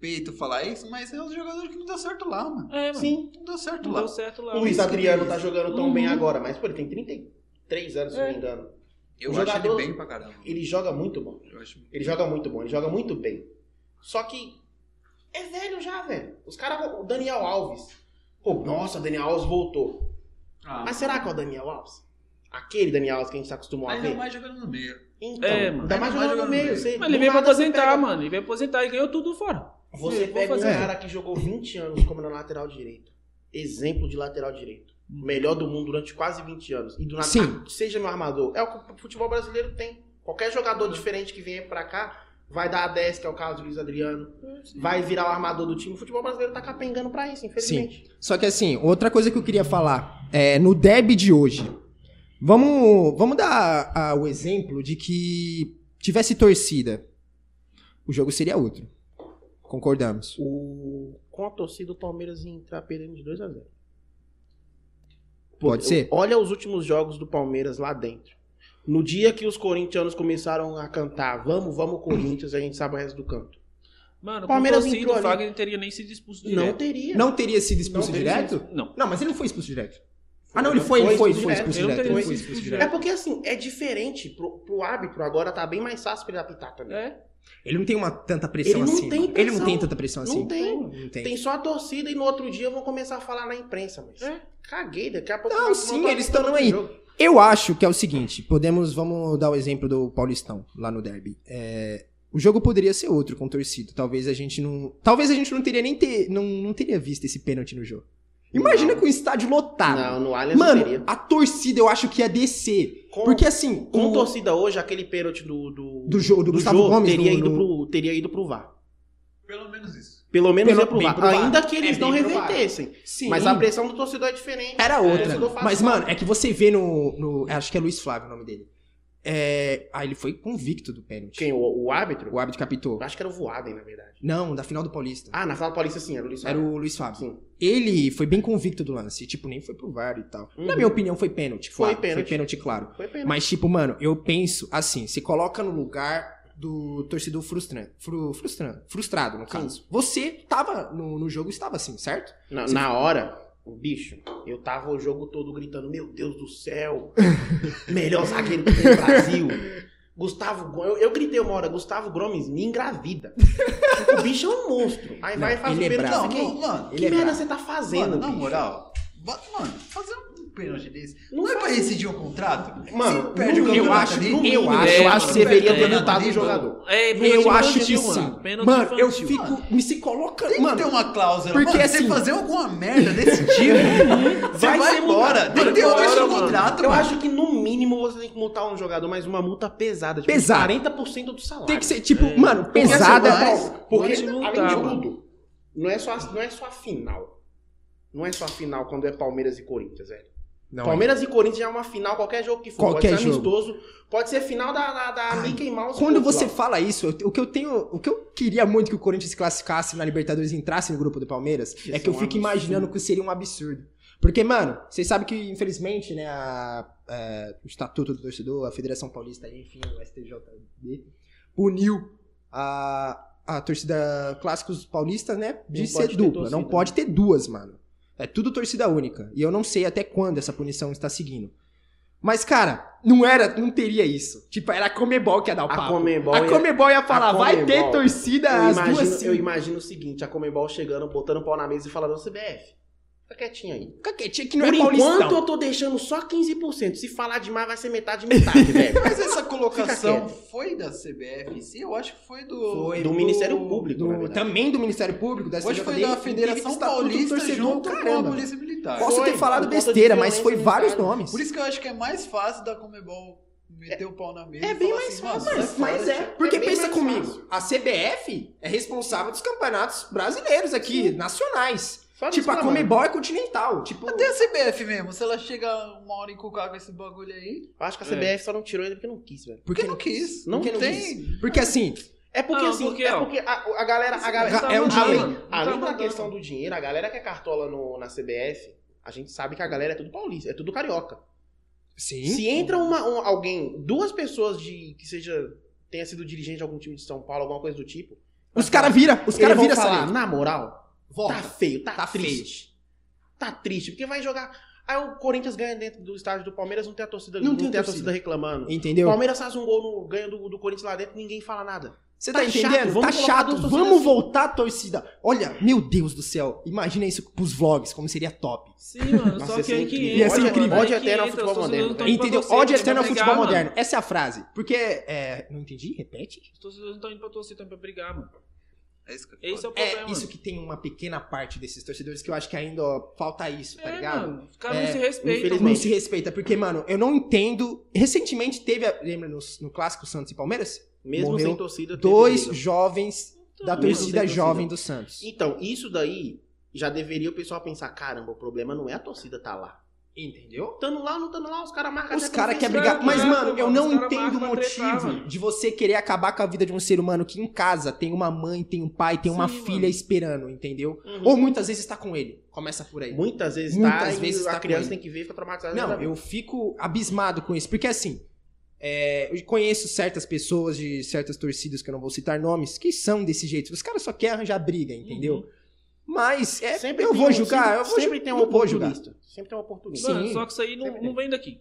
peito falar isso, mas é os jogadores que não deu certo lá, mano. É, mano. Sim. Não deu certo Não lá. deu certo lá. O Luiz Adriano tá jogando tão Uhum. bem agora, mas pô, ele tem 33 anos, se não É. me engano. Eu O acho jogador- ele bem pra caramba. Ele joga muito bom. Eu acho... Ele joga muito bom, ele joga muito bem. Só que é velho já, velho. Os caras. O Daniel Alves. Pô, nossa, o Daniel Alves voltou. Ah, Mas será que é o Daniel Alves? Aquele Daniel Alves que a gente tá acostumado a ainda ver? mais jogando no meio. Então, É, mano. ainda mais Ainda jogando no meio. no meio. Você, Mas ele veio pra aposentar, pega- mano. Ele veio aposentar e ganhou tudo fora. Você Vou pega um cara que jogou 20 anos como na lateral direito. Exemplo de lateral direito. Melhor do mundo durante quase 20 anos. E do nada, Sim. ah, seja meu armador. É o que o futebol brasileiro tem. Qualquer jogador diferente que venha pra cá vai dar a 10, que é o caso do Luiz Adriano. Vai virar o armador do time. O futebol brasileiro tá capengando pra isso, infelizmente. Só que assim, outra coisa que eu queria falar, é, no derby de hoje, vamos, vamos dar ah, o exemplo de que tivesse torcida, o jogo seria outro. Concordamos. O... Com a torcida, o Palmeiras ia entrar perdendo de 2 a 0 Pode ser? Olha os últimos jogos do Palmeiras lá dentro. No dia que os corintianos começaram a cantar Vamos, vamos Corinthians, a gente sabe o resto do canto. Mano, Palmeiras com torcida, entrou o. Fagner não teria nem sido expulso Não direto. teria. Não teria sido expulso Não teria direto? Não. Não, mas ele não foi expulso direto. Ah, não, ele foi, ele foi, ele foi expulso direto. É porque assim, é diferente pro, pro árbitro agora tá bem mais fácil pra ele apitar também. É. Ele não tem uma tanta pressão Ele assim. tem Ele não pressão. tem tanta pressão assim. Não tem. Não tem. Tem só a torcida e no outro dia vão começar a falar na imprensa, mas É. caguei, daqui a pouco Não, sim, eles estão aí. jogo. Eu acho que é o seguinte, podemos, vamos dar o exemplo do Paulistão, lá no derby. É, o jogo poderia ser outro com torcida. Talvez a gente não, talvez a gente não teria nem ter, não, não teria visto esse pênalti no jogo. Imagina Não. com o estádio lotado. Não, no Allianz não Mano, teria. a torcida eu acho que ia descer. Com, Porque assim, com o- torcida hoje, aquele pênalti do, do, do jogo do, Gustavo jogo Gomes teria, no- ido no- pro, teria ido pro VAR. Pelo menos isso. Pelo menos Pelo- ia pro VAR. pro VAR. Ainda que eles É, não revertessem. Sim. Mas a pressão do torcedor é diferente. Era O outra. faz Mas, mano, é que você vê no, no- Acho que é Luiz Flávio o nome dele. É, ah, ele foi convicto do pênalti. Quem? O, o árbitro? O árbitro capitou. Eu Acho que era o Voaden, na verdade. Não, da final do Paulista. Ah, na final paulista sim, era o Luiz Era Fábio. o Luiz Fábio. Sim. Ele foi bem convicto do lance. Tipo, nem foi pro VAR e tal. Uhum. Na minha opinião, foi pênalti. Foi Claro, pênalti. Foi pênalti, claro. Foi pena. Mas, tipo, mano, eu penso assim: se coloca no lugar do torcedor frustrante. Fru, frustrando, frustrado, no caso. Você tava no, no jogo, estava assim, certo? Na, na hora, bicho, eu tava o jogo todo gritando, meu Deus do céu, melhor zagueiro que tem no Brasil. Gustavo eu, eu gritei uma hora, Gustavo Gomes me engravida. o bicho é um monstro. Aí Não, vai e faz o é pênalti. eu fiquei, Não, mano. Que é merda bravo. você tá fazendo, Mano, na moral, mano, fazer um pênalti desse. Não Não, é pra rescindir o contrato? Mano, Você perde o eu acho, ali, eu acho- eu é, acho que deveria ter multado o jogador. É, Eu acho que sim. mano. Eu fico. Me se coloca. Tem mano, que ter uma cláusula. porque mano, assim- você fazer alguma merda desse tipo, Vai vai, ser embora. Tem que ter mano. contrato, Eu mano. acho que no mínimo você tem que multar um jogador, mas uma multa pesada. Tipo, Pesada. 40% do salário. tem que ser, tipo, É. mano, Porque, pesada. assim, mas- Porque, multar, além de tudo, não é, só, não é só a final. Não é só a final quando é Palmeiras e Corinthians, velho. Não é. Palmeiras e Corinthians já é uma final, qualquer jogo que for. Qualquer pode ser jogo. amistoso, pode ser final da, da, da Mickey Mouse. Quando você lá. fala isso, o que eu tenho, o que eu queria muito que o Corinthians se classificasse na Libertadores e entrasse no grupo do Palmeiras, Ia é que eu um fico absurdo. imaginando que seria um absurdo. Porque, mano, vocês sabem que, infelizmente, né, a, é, o Estatuto do Torcedor, a Federação Paulista, enfim, o STJD, puniu a, a torcida clássicos paulistas, né, de Não ser ter dupla. torcida, não né? pode ter duas, mano. É tudo torcida única. E eu não sei até quando essa punição está seguindo. Mas, cara, não era, não teria isso. Tipo, era a Comebol que ia dar o A papo. Comebol a Comebol ia falar, a vai ter Comebol- torcida eu as imagino, duas sim. eu imagino o seguinte, a Comembol chegando, botando o pau na mesa e falando, CBF, fica quietinho aí. Fica quietinho que não Por é enquanto eu tô deixando só 15%. Se falar demais vai ser metade metade, velho. Mas essa colocação foi da CBF, sim? Eu acho que foi do. Foi do Ministério Público, do- também do Ministério Público, da Hoje foi da Federação do Paulista junto com a. Polícia Militar. Posso Foi, ter falado de besteira, mas foi vários militar. nomes. Por isso que eu acho que é mais fácil da Comebol meter o pau na mesa é e bem falar mais assim, fácil, mas- sai Mas fora, é, tio. porque É pensa comigo, fácil. a CBF é responsável dos campeonatos brasileiros aqui, nacionais. Só Tipo, a. Comebol é continental. Tipo, Até a CBF mesmo, se ela chega uma hora encucar com esse bagulho aí, Eu acho que a CBF só não tirou ele porque não quis, velho. porque não quis. Não Não, não tem. Porque assim, É porque Não, assim, porque, é ó, porque a, a galera, a galera, é um além- dinheiro. mano. Não tá além da questão do dinheiro, a galera que é cartola no, na CBF, a gente sabe que a galera é tudo paulista, é tudo carioca. sim. Se entra uma, um- alguém, duas pessoas de que seja tenha sido dirigente de algum time de São Paulo, alguma coisa do tipo, Os caras viram, os caras essa falar, na moral, Volta. tá feio, tá, Tá triste. Tá triste, porque vai jogar. Aí o Corinthians ganha dentro do estádio do Palmeiras, não tem a torcida, Não não, tem a torcida. torcida reclamando. O Entendeu? Palmeiras faz um gol no ganha do, do Corinthians lá dentro, ninguém fala nada. Você tá, Tá chato, entendendo? vamos tá chato. Vamos assim. voltar a torcida. Olha, meu Deus do céu. Imagina isso pros vlogs, como seria top. Sim, mano, Nossa, só que aí incrível. 500. Ia ser incrível. Ódio eterno ao 500, futebol moderno. Entendeu? Ódio eterno ao futebol moderno. Essa é a frase. Porque, é... Não entendi? Repete. Os torcedores não estão indo pra torcer, estão indo pra brigar, mano. É isso que eu Esse é o É, problema. isso que tem uma pequena parte desses torcedores que eu acho que ainda ó, falta isso, tá é, ligado? mano. Os caras É, não se respeitam. infelizmente. Não se respeita, porque, mano, eu não entendo. Recentemente teve, a- lembra no, no clássico Santos e Palmeiras? Mesmo Morreu sem torcida, teve Dois jovens da Mesmo torcida sem torcida. jovem do Santos. Então, isso daí já deveria o pessoal pensar, caramba, o problema não é a torcida tá lá. Entendeu? Tando lá, não tando lá, os caras marcam Os caras querem brigar. Mas, Exato, mano, eu não entendo o tretar, motivo mano. de você querer acabar com a vida de um ser humano que em casa tem uma mãe, tem um pai, tem uma Sim, filha mano. esperando, entendeu? Uhum. Ou muitas vezes tá com ele. Começa por aí. Muitas vezes Muitas tá, vezes tá a criança tem que ver e fica traumatizada. Não, eu fico abismado com isso. Porque assim, é, eu conheço certas pessoas de certas torcidas, que eu não vou citar nomes, que são desse jeito. Os caras só querem arranjar briga, entendeu? Uhum. Mas é, Sempre eu tem vou julgar, sempre, eu vou sempre tem um oportunista. Sempre tem um oportunista. Mano, só que isso aí não, não vem daqui.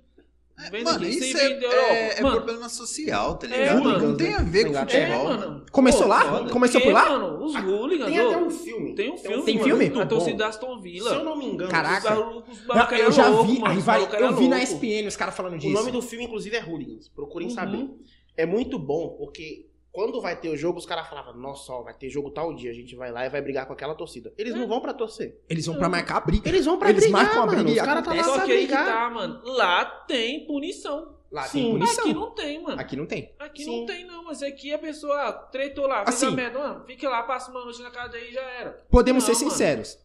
Não É, vem mano, daqui. Isso é, é, é mano, problema social, tá É, ligado? mano. não tem a ver com É, futebol. é, mano. Começou Pô, lá? foda. Começou por Tem, lá? mano, os hooligans. Tem ô. até um filme. Tem um filme, Tem mano, filme? A Muito torcida bom. da Aston Se Villa. eu não me engano, Caraca. Os eu já vi, mano, vai, eu vi na. SPN os caras falando o disso. nome do filme, inclusive, é Hooligans. Procurem Uhum. saber. É muito bom, porque quando vai ter o jogo, os caras falavam, nossa, ó, vai ter jogo tal dia, a gente vai lá e vai brigar com aquela torcida. Eles não vão pra torcer. Eles vão pra marcar a briga. Eles vão pra Eles brigar, marcam a mano. briga e Os caras tá lá acontece. pra Só que aí que brigar. tá, mano. Lá tem punição. Lá Sim. tem punição. Aqui não tem, mano. Aqui não tem. Aqui Sim. não tem, não. Mas aqui a pessoa ah, tretou lá, fez Assim. a merda. Mano, fica lá, passa uma noite na casa e já era. Podemos Não, ser mano. sinceros.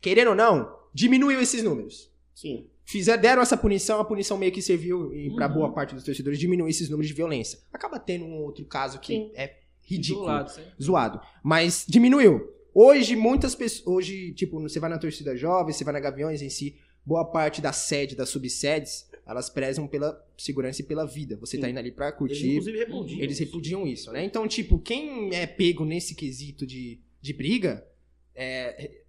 Querendo ou não, diminuiu esses números. Sim. Fizer, deram essa punição, a punição meio que serviu pra Uhum. boa parte dos torcedores diminuir esses números de violência. Acaba tendo um outro caso que Sim. é ridículo, Do lado, sim. zoado, mas diminuiu. Hoje muitas pessoas, hoje, tipo, você vai na torcida jovem, você vai na Gaviões em si, boa parte da sede, das subsedes, elas prezam pela segurança e pela vida. Você tá Sim. indo ali pra Eles, curtir, inclusive, repudiam. eles repudiam isso, né? Então, tipo, quem é pego nesse quesito de, de briga, é,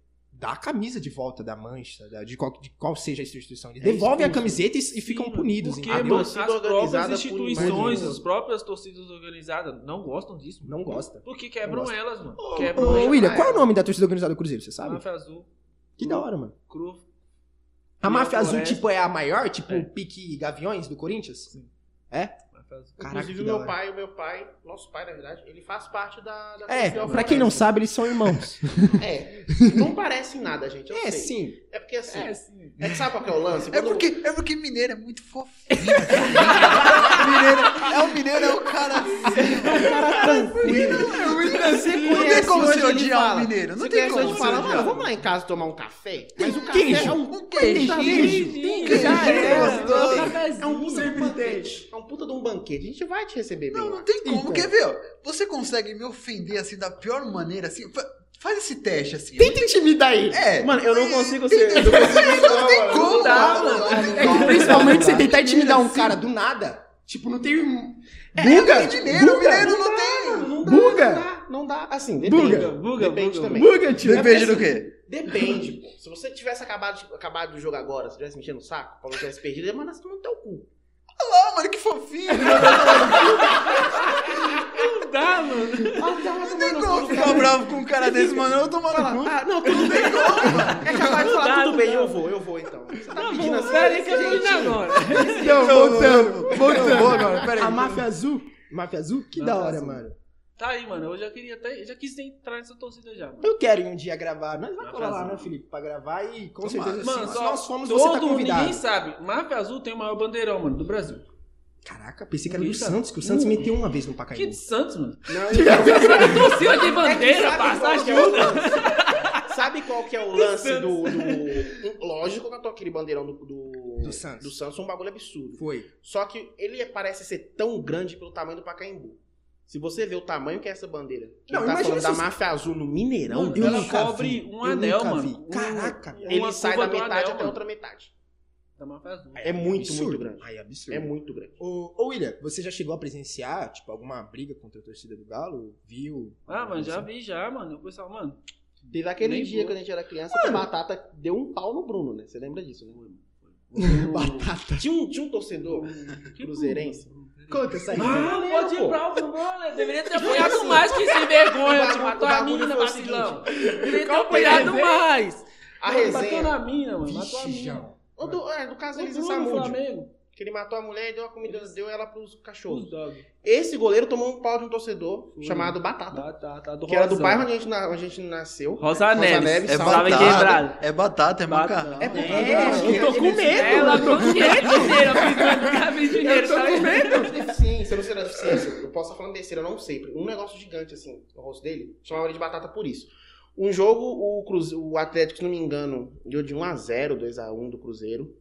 dá a camisa de volta da mancha, da- de, qual, de qual seja a instituição. Eles É devolvem a camiseta e, e ficam Sim, punidos, Porque, mano, as próprias instituições, as próprias torcidas organizadas não gostam disso. mano. Não gosta. Porque quebram elas, mano. Ô, Quebram ô, elas. William, Ah, qual é é. o nome da torcida organizada do Cruzeiro, você sabe? Máfia Azul, Que da hora, mano. Cru. A máfia azul, tipo, é a maior? Tipo, É. o pique Gaviões do Corinthians? Máfia Azul. Caraca, Inclusive, o meu hora. pai, o meu pai, nosso pai, na verdade, ele faz parte da... da É, pra quem não sabe, eles são irmãos. É, não parece em nada, gente, eu é, sei. sim. É porque assim, É, é, sim. que sabe qual que é o lance? É Quando- porque, é porque mineiro é muito fofinho. mineiro, é o mineiro, é o cara assim. É muito assim. Não tem conhece como hoje, você odiar fala. o mineiro. Não tem como você fala, odiar. mano, vamos lá em casa tomar um café? Mas o café queijo. é um Um queijo. queijo. Dá um É um cafezinho. puta de um banquete. É um puta de um banquete. A gente vai te receber bem. Não, não tem como. Então. Quer ver? Você consegue me ofender assim da pior maneira, assim? Fa- Faz esse teste assim. Tenta intimidar ele. É. Mano, eu não consigo ser. Não tem É como. principalmente você tentar intimidar um cara do nada, tipo, não tem um. É, Buga! é mineiro, Buga! mineiro não tem. Não dá, Buga! Não dá, não dá. Assim, depende. Buga, buga, depende buga. também. Buga, tio. Depende do quê? Depende, pô. Se você tivesse acabado, de- acabado do jogo agora, se tivesse mexendo no saco, pra não tivesse perdido, ia mandar você no teu cu. Ah, mano, que fofinho. Não dá, mano. Não tem como ficar bravo com um cara desse, mano. Eu tô maluco. Ah, não, tudo bem. É capaz de Não falar, dá, tudo não bem, dá. eu vou, eu vou então. Você tá Tá pedindo assim, pera aí que indo jeitinho. agora. Então, voltando. Voltando. agora, peraí. A máfia azul. Máfia azul? Que da Máfia hora, mano. Tá aí, mano. Eu já queria até. Já quis entrar nessa torcida já, mano. Eu quero ir um dia gravar. Nós vamos colar lá, né, Felipe? Pra gravar e com Tomara. certeza Mano, se, só se nós fomos, você tá todo convidado. ninguém sabe. Máfia Azul tem o maior bandeirão, mano, do Brasil. Caraca, pensei que era do. Santos, que o Santos Uh. meteu uma vez no Que Pacaembu. de Santos, mano. Não, Torcida de É bandeira, que passa sabe qual que é lance? Sabe qual que é o lance do, do- Lógico que eu tô aquele bandeirão do, do, Do Santos. do Santos, um bagulho absurdo. Foi. Só que ele parece ser tão grande pelo tamanho do Pacaembu. Se você vê o tamanho que é essa bandeira, que Não, ele tá falando da máfia azul no Mineirão, Mano, Eu ela cobre vi, um eu anel, mano. vi. Um- Caraca. ele sai da metade anel, até a mano. outra metade. Da Máfia Azul. É muito, absurdo. muito grande. Aí, absurdo. É muito grande. Ô, ô, William, você já chegou a presenciar, tipo, alguma briga contra a torcida do Galo? Viu? Ah, mano, já vi já, mano. O pessoal, mano. Teve aquele dia vou. quando a gente era criança que a Batata deu um pau no Bruno, né? Você lembra disso, né? Batata. Tinha um, tinha um torcedor Que cruzeirense. Conta essa aí. Ah, Não, pode ir pra o né? Deveria ter apoiado mais que sem vergonha, te bagulho- matou a mina, vacilão. Deveria ter a apoiado resenha? mais. A Mano, Matou resenha. na mina, mano. Matou a mina. O do, é, do caso O Elisa. Flamengo. Que ele matou a mulher e deu a comida, deu ela pros cachorros. Esse goleiro tomou um pau de um torcedor Foi. chamado Batata. Batata do Que era do bairro onde a gente, na- onde a gente nasceu. Rosa Neves. Neves, É Salve batata. quebrado. É batata, é Batata. macarrão. É É, eu tô com medo. Ela consciente mineira, Gabriel Mineiro, tô tá com medo. Deficiência, eu não sei da deficiência. Eu posso estar falando besteira, eu não sei. Um negócio gigante assim no rosto dele, chamava ele de batata por isso. Um jogo, o, Cruze... o Atlético, se não me engano, deu de 1x0, 2x1 do Cruzeiro.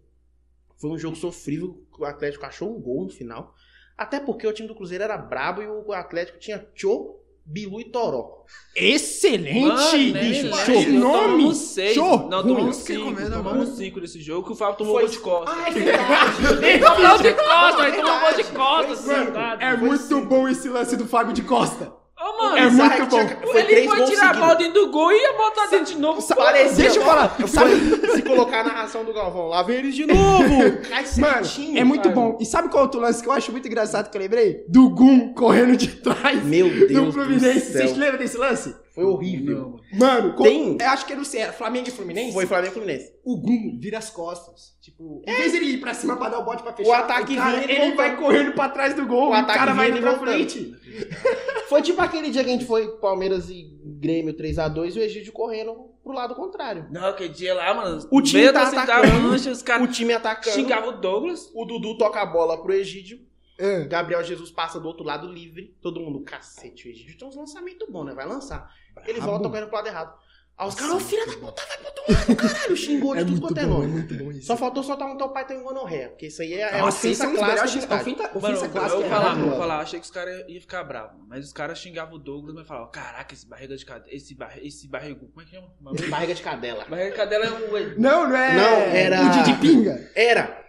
Foi um jogo sofrível, o Atlético achou um gol no final. Até porque o time do Cruzeiro era brabo e o Atlético tinha Cho, Bilu e Toró. Excelente, Mano, bicho. né, Nome. Seis. Show. Não, tomamos cinco. medo Tomamos cinco nesse jogo, que o Fábio tomou Foi- gol de costas. Ah, é verdade. Ele tomou de costas, ele tomou gol de costas, safado. É muito bom esse lance do Fábio de Costa. Ô, mano, É muito que tinha- bom. Foi ele foi tirar a bola dentro do gol e ia botar dentro de novo. Parecia- Deixa eu falar. Sabe, Se colocar a narração do Galvão, lá vem eles de novo. Cai Mano, certinho. é muito cara. bom. E sabe qual outro lance que eu acho muito engraçado que eu lembrei? Do Gum correndo de trás Meu Deus do do Fluminense. céu. Vocês lembram desse lance? Foi horrível. Não, mano. Mano, Tem. eu acho que eu não sei, era Flamengo e Fluminense. Foi Flamengo e Fluminense. O Gum vira as costas. Tipo, em vez de ele ir pra cima pra dar o bote pra fechar, O ataque cara, vinha e ele ele vai correndo pra trás do gol, O o, ataque cara vai indo pra frente. Foi tipo aquele dia que a gente foi Palmeiras e Grêmio 3x2 e o Egídio correndo pro lado contrário. Não, aquele dia lá, mano. O time tá cidade, atacando. mancha, os O caras time atacando. xingavam o Douglas. O Dudu toca a bola pro Egídio. É. Gabriel Jesus passa do outro lado livre. Todo mundo, cacete, o Egídio tem uns lançamentos bons, né? Vai lançar. Ele Brabo. volta correndo pro lado errado. Aí os caras, ô filha da puta, vai pro outro lado, caralho. Xingou de É tudo quanto é é nome. muito bom isso. Só faltou soltar um teu pai tem gonorreia. Porque isso aí é, é Nossa, esse ofensa é um clássica ofensa, Mano, ofensa eu, clássica. eu vou é falar, vou falar, achei que os caras iam ficar bravos. Mas os caras xingavam o Douglas, mas falavam, caraca, esse barriga de cadela, esse, barri, esse barrigo, como é que chama? Barriga de cadela. barriga de cadela é um... Não, não é. Não, era- O Didi Pinga. Era.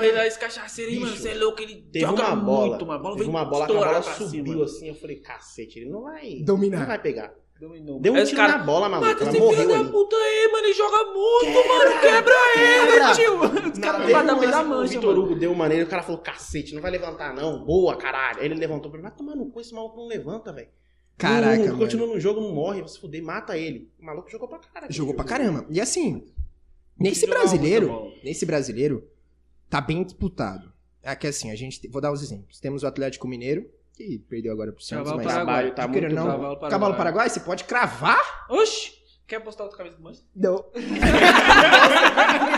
Vez lá, esse cachaceiro mano, você é louco, ele Teve joga uma bola. muito, uma bola teve uma bola que a bola subiu assim. Eu falei, cacete, ele não vai. Dominar. Não vai pegar. Dominou. Deu um tiro cara, na bola, maluco. Mata Ela esse filho da puta aí, mano, ele joga muito, Quebra, mano, quebra ele, quebra. tio. Os caras não um batem da que o mancha, Vitor mano. Hugo deu maneira, o cara falou, cacete, não vai levantar não. Boa, caralho. Aí ele levantou, falei, vai tomar no cu, esse maluco não levanta, velho. Caraca, não, mano. Continua no jogo, não morre, vai se fuder, mata ele. O maluco jogou pra caralho. Jogou pra Jogou. caramba. E assim, nesse brasileiro, nesse brasileiro, tá bem disputado. É que assim, a gente. Vou dar os exemplos. Temos o Atlético Mineiro, que perdeu agora pro Santos, Cavalo mas. Trabalho tá querendo muito não. Cavalo Cavalo Paraguai. Paraguai, você pode cravar? Oxi, quer postar outra camisa do Manchester? Não.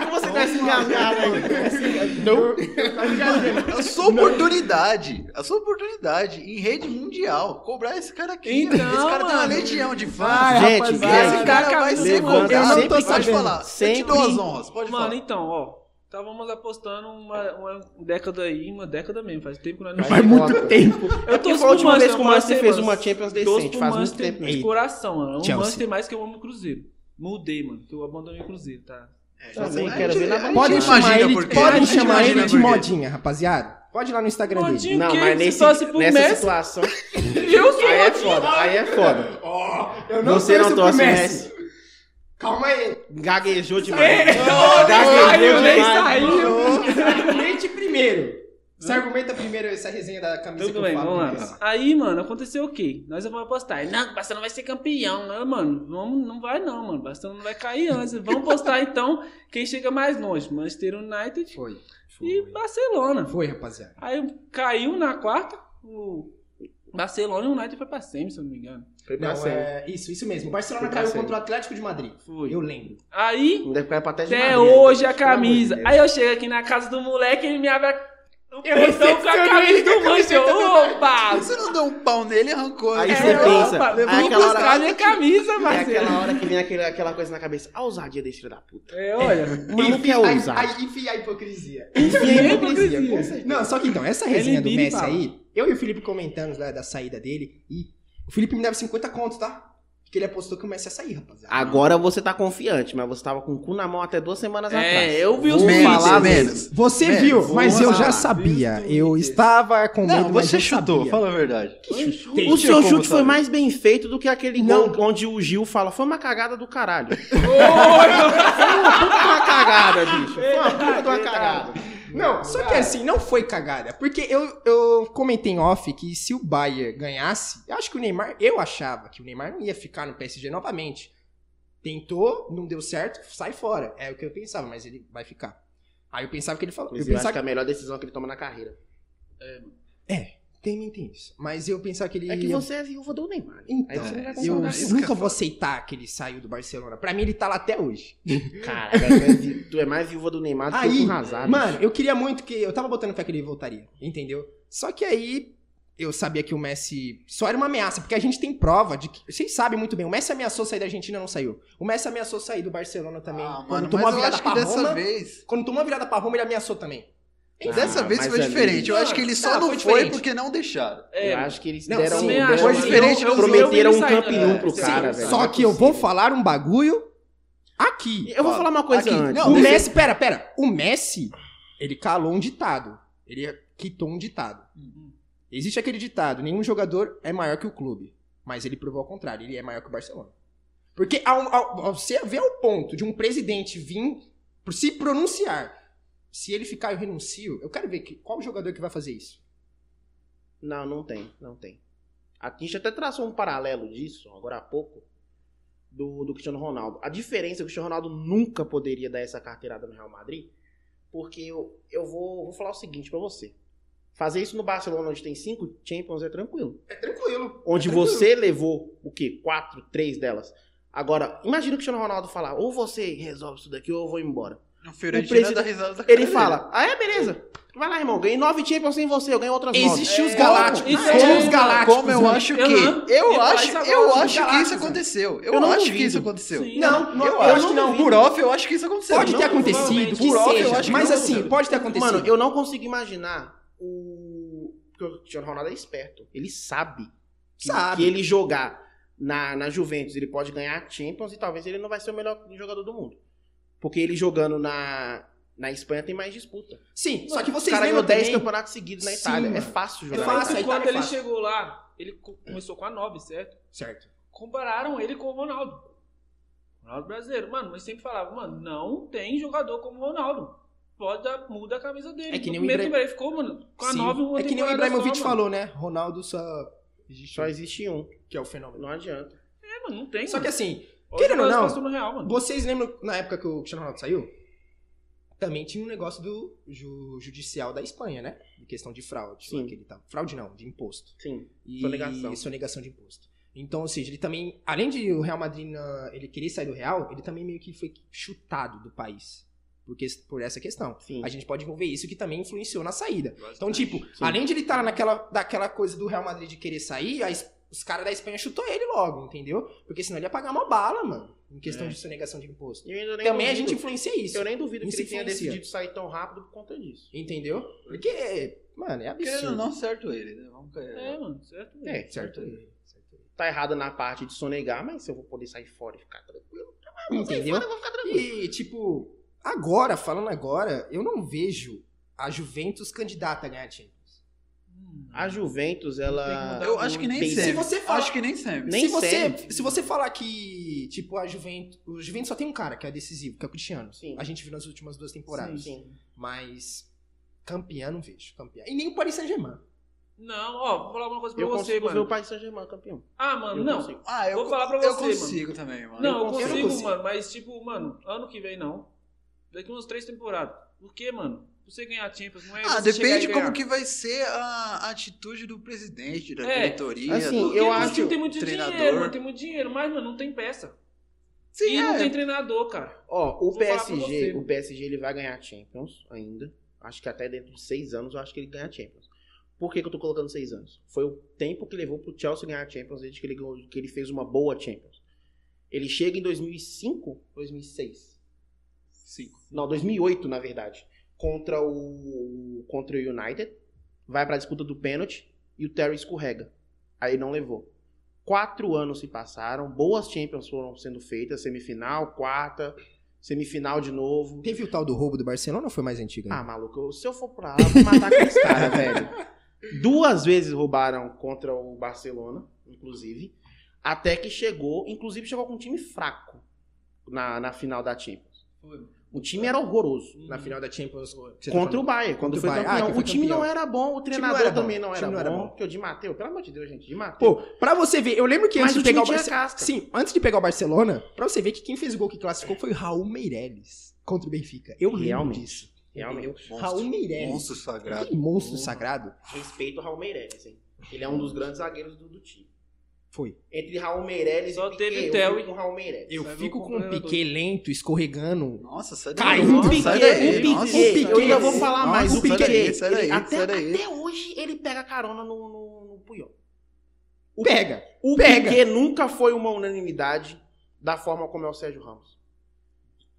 Como você tá se engasgado aí? Não. A sua oportunidade, a sua oportunidade em rede mundial, cobrar esse cara aqui. Então, esse cara tem uma mano. legião de fãs. Gente, esse cara vai ser cobrado. Eu não tô Pode sabendo. falar. Eu te Sempre- dou as honras, pode Mano, falar. então, ó. Estávamos apostando uma, uma década aí, uma década mesmo, faz tempo que nós não Faz muito tempo. Eu torço foi a última vez que o Manchester fez uma Champions decente, faz muito tempo de mesmo. coração, mano. O. Manchester mais que eu amo o Cruzeiro. Mudei, mano, que eu abandonei o Cruzeiro, tá? É, Também a quero gente- ver na Podem chamar ele, podem gente chamar ele de modinha, rapaziada. Pode ir lá no Instagram dele. Modinha. Não, que mas você nesse, nessa Messi? situação. Eu sou Aí é foda, aí é foda. Eu Você não torço pro torce Messi. Calma aí. Gaguejou demais. É, Gaguejou eu nem demais. saiu. Argumente primeiro. Você argumenta primeiro essa resenha da camisa que Tudo eu bem, falo. vamos lá. Aí, mano, aconteceu o quê? Nós vamos apostar. Não, o Barcelona vai ser campeão, né, mano? Vamos, não vai não, mano. O Barcelona não vai cair antes. Vamos postar então quem chega mais longe. Manchester United Foi. e Barcelona. Foi, rapaziada. Aí caiu na quarta, o Barcelona e o United foi pra semi, se eu não me engano. Foi pra Não, sempre. é, isso, isso mesmo. O Barcelona caiu sempre. contra o Atlético de Madrid. Foi. Eu lembro. Aí, Não deve cair pra até de até Madrid, hoje a de camisa. Deus. Aí eu chego aqui na casa do moleque, ele me abre a... o com a camisa do Manchester. Opa! Você não deu um pau nele e arrancou. Aí né? você É, pensa, opa, aí vamos aquela buscar hora- minha camisa, É parceiro. aquela hora que vem aquele, aquela coisa na cabeça. A ousadia desse filho da puta. É, olha. O maluco é ousado. Enfia a hipocrisia. Enfia a é hipocrisia. Não, só que então, essa resenha do e Messi fala. aí, eu e o Felipe comentamos lá da saída dele e o Felipe me deve 50 contos, tá? Porque ele apostou que o Messi ia sair, rapaziada. Agora você tá confiante, mas você tava com o cu na mão até duas semanas É, atrás. eu vi os Menos, falar menos. Você Menos, viu, vou mas eu já sabia. Eu estava com medo, Não, mas você eu chutou, sabia. fala a verdade. O seu chute foi mais bem feito do que aquele Não. gol onde o Gil fala, foi uma cagada do caralho. Foi uma cagada, bicho. Foi uma puta de uma cagada. Não, só que assim, não foi cagada. Porque eu, eu comentei em off que se o Bayern ganhasse, eu acho que o Neymar, eu achava que o Neymar não ia ficar no PSG novamente. Tentou, não deu certo, sai fora. É o que eu pensava, mas ele vai ficar. Aí eu pensava que ele falou. Eu Mas eu acho pensava que é a melhor decisão que ele toma na carreira. Tem, tem isso. Mas eu pensava que ele. É que ia- você é viúva do Neymar. Então, você não vai eu que nunca eu vou aceitar que ele saiu do Barcelona. Pra mim, ele tá lá até hoje. Cara, tu é, tu é mais viúva do Neymar do que Aí, o Hazard. mano, eu queria muito que. Eu tava botando fé que ele voltaria, entendeu? Só que aí. Eu sabia que o Messi só era uma ameaça, porque a gente tem prova de que. Vocês sabem muito bem, o Messi ameaçou sair da Argentina não saiu. O Messi ameaçou sair do Barcelona também. Ah, quando mano, tomou mas a eu virada acho que pra dessa Roma. vez... Quando tomou a virada pra Roma, ele ameaçou também. Dessa Ah, vez foi ali- diferente. Eu acho que ele só Ah, não foi foi, porque não deixaram. É, eu acho que eles Não, deram sim, um. Foi diferente. Eu- eu- prometeram eu um ele Camp saindo, Nou é. pro Sim, cara, sim. velho. Só Não é que eu vou falar um bagulho aqui. Eu vou falar uma coisa Aqui, antes. não, o Messi, pera, pera. O Messi, ele calou um ditado. Ele quitou um ditado. Existe aquele ditado: nenhum jogador é maior que o clube. Mas ele provou ao contrário, ele é maior que o Barcelona. Porque ao, ao- ao você ver ao ponto de um presidente vir por se pronunciar, se ele ficar eu renuncio, eu quero ver que, qual jogador que vai fazer isso. Não, não tem, não tem. A gente até traçou um paralelo disso, agora há pouco, do, do Cristiano Ronaldo. A diferença é que o Cristiano Ronaldo nunca poderia dar essa carteirada no Real Madrid, porque eu, eu vou, vou falar o seguinte pra você. Fazer isso no Barcelona, onde tem cinco Champions, é tranquilo. É tranquilo. Onde É tranquilo. você levou, o quê? Quatro, três delas. Agora, imagina o Cristiano Ronaldo falar, ou você resolve isso daqui, ou eu vou embora. O Fiorentina presidente- dá risada Ele fala, ah, é, beleza. Vai lá, irmão, ganhei nove Champions sem você, eu ganhei outras nove. Existe os É, galácticos. é, os galácticos. Como eu né? acho que. Eu acho, eu acho que isso aconteceu. Eu, Eu não acho que isso aconteceu. Sim. Não, não, Eu, eu acho que não. Por off, eu acho que isso aconteceu. Pode Não, ter acontecido, Por off, eu acho que Mas não. assim, pode ter acontecido. Mano, eu não consigo imaginar o. Porque o Cristiano Ronaldo é esperto. Ele sabe que, Sabe. que ele jogar na, na Juventus, ele pode ganhar Champions e talvez ele não vai ser o melhor jogador do mundo. Porque ele jogando na, na Espanha tem mais disputa. Sim, só que Os vocês lembram ganham 10 também... campeonatos seguidos na Sim, Itália. É mano. fácil É jogar. fácil. na quando é ele fácil. chegou lá, ele co- começou com a 9, certo? Certo. Compararam ele com o Ronaldo. Ronaldo brasileiro. Mano, mas sempre falava, mano, não tem jogador como o Ronaldo. Pode dar, muda a camisa dele. É que nem o primeiro Ibra- ele ficou, mano, com a Sim. 9 uma É que nem o Ibrahimovic mano. falou, né? Ronaldo só existe Só um, existe um. que é o fenômeno. Não adianta. É, mano, não tem. Só que assim, querendo ou não, Real, vocês lembram na época que o Cristiano Ronaldo saiu? Também tinha um negócio do ju- judicial da Espanha, né? De questão de fraude. Sim. lá ele tava. Fraude não, de imposto. Sim. E Sonegação. sonegação de imposto. Então, ou seja, ele também, além de o Real Madrid na- ele querer sair do Real, ele também meio que foi chutado do país. Porque, por essa questão. Sim. A gente pode envolver isso que também influenciou na saída. Então, tipo, Sim. além de ele estar naquela daquela coisa do Real Madrid de querer sair, a os caras da Espanha chutou ele logo, entendeu? Porque senão ele ia pagar uma bala, mano. em questão É. de sonegação de imposto. Eu ainda nem Também a duvido- gente influencia isso. Eu nem duvido que ele tenha decidido sair tão rápido por conta disso. Entendeu? Porque, mano, é Querendo ou absurdo. não, certo ele, né? Vamos É, mano, certo? É, Certo ele. certo ele. tá errado na parte de sonegar, mas se eu vou poder sair fora e ficar tranquilo, sair Entendeu? fora, eu vou ficar tranquilo. E, tipo, agora, falando agora, eu não vejo a Juventus candidata a ganhar a A Juventus, ela. Eu acho que nem Tem- sempre. Se você fala- Acho que nem sempre. Nem se, você, sempre. se você falar que, tipo, a Juventus. O Juventus só tem um cara que é decisivo, que é o Cristiano. Sim. A gente viu nas últimas duas temporadas. Sim. Mas. Campeão não vejo. Campeão. E nem o Paris Saint-Germain. Não, ó, vou falar uma coisa pra Eu você, consigo ver mano. o Paris Saint-Germain campeão. Ah, mano, Eu não. consigo. Ah, eu, Vou falar pra eu você, consigo também, mano. Não, eu consigo. consigo, Eu não consigo. mano, mas tipo, mano, ano que vem não. Daqui umas três temporadas. Por quê, mano? Você ganhar Champions não é Ah, depende como que vai ser a atitude do presidente, da É. diretoria. Assim, do, eu acho tem muito treinador. dinheiro, mano, tem muito dinheiro, mas, mano, não tem peça. Sim, e não é. tem treinador, cara. Ó, o Vou PSG, o PSG ele vai ganhar Champions ainda. Acho que até dentro de seis anos eu acho que ele ganha Champions. Por que, que eu tô colocando seis anos? Foi o tempo que levou pro Chelsea ganhar Champions desde que ele, ganhou- que ele fez uma boa Champions. Ele chega em 2005, 2006. Cinco. Não, 2008, na verdade. Contra o contra o United. Vai pra disputa do pênalti e o Terry escorrega. Aí não levou. Quatro anos se passaram, boas Champions foram sendo feitas, semifinal, quarta, semifinal de novo. Teve o tal do roubo do Barcelona ou foi mais antigo? Ah, ainda? maluco, se eu for pra lá, eu vou matar aqueles caras, velho. Duas vezes roubaram contra o Barcelona, inclusive. Até que chegou, inclusive chegou com um time fraco na, na final da Champions. O time era horroroso. Na final da Champions. você tá Contra o falando? Bayern, quando Contra o foi Bayern. campeão. Ah, foi o time campeão. não era bom, o time treinador não era bom, também não o era time bom. não era bom. Porque o Di Matteo, pelo amor de Deus, gente, Di Matteo. Pô, pra você ver, eu lembro que Mas antes de o pegar o Barcelona. Sim, antes de pegar o Barcelona, pra você ver que quem fez o gol que classificou foi o Raul Meireles contra o Benfica. Eu lembro Realmente. disso. Realmente. Monstro. Raul Meireles. Monstro sagrado. Que monstro sagrado. Respeito o Raul Meireles, hein? Ele é um dos grandes zagueiros do, do time. Foi. Entre Raul Meireles Só e Piquet, teve eu Theo fico e- com o Raul Meireles. Eu fico com o. Piquet lento, escorregando. Nossa, sai daí. o Piquet, daí. o Piquet, Nossa, o Piquet, eu ainda vou falar Nossa, mais. O sai Piquet, daí, sai daí, ele- sai até, daí. até hoje, ele pega carona no, no, no Puyol. O, Pega. o pega. Piquet nunca foi uma unanimidade da forma como é o Sérgio Ramos.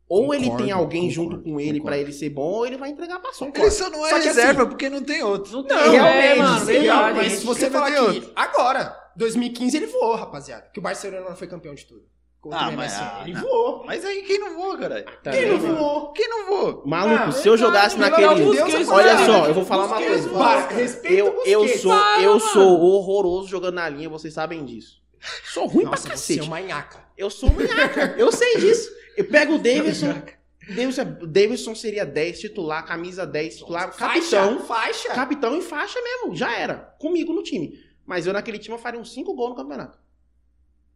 Ou ele Concordo, tem alguém concordo, junto com ele concordo. pra ele ser bom, ou ele vai entregar pra sombra. Ele só não é Só reserva assim- porque não tem outro. Não tem, Não, é, realmente, mano, sim, verdade. mas se você falar que agora, 2015 ele voou, rapaziada. Que o Barcelona não foi campeão de tudo. Contra Ah, mas- ah, ele não. voou. Mas aí quem não voa, caralho? Tá Quem não voou? Quem não voa? Maluco, Ah, se eu jogasse verdade, naquele. Deus, Olha agora, só, eu vou falar uma coisa. Eu, eu sou, Para, eu sou horroroso jogando na linha, vocês sabem disso. Sou ruim Nossa, pra você é cacete. uma nhaca. Eu sou um minhaca. eu sei disso. Eu pego o Davidson. Davidson, Davidson seria 10 titular, camisa 10 titular, capitão. Faixa, faixa. Capitão em faixa mesmo, já era. Comigo no time. Mas eu naquele time eu faria uns 5 gols no campeonato.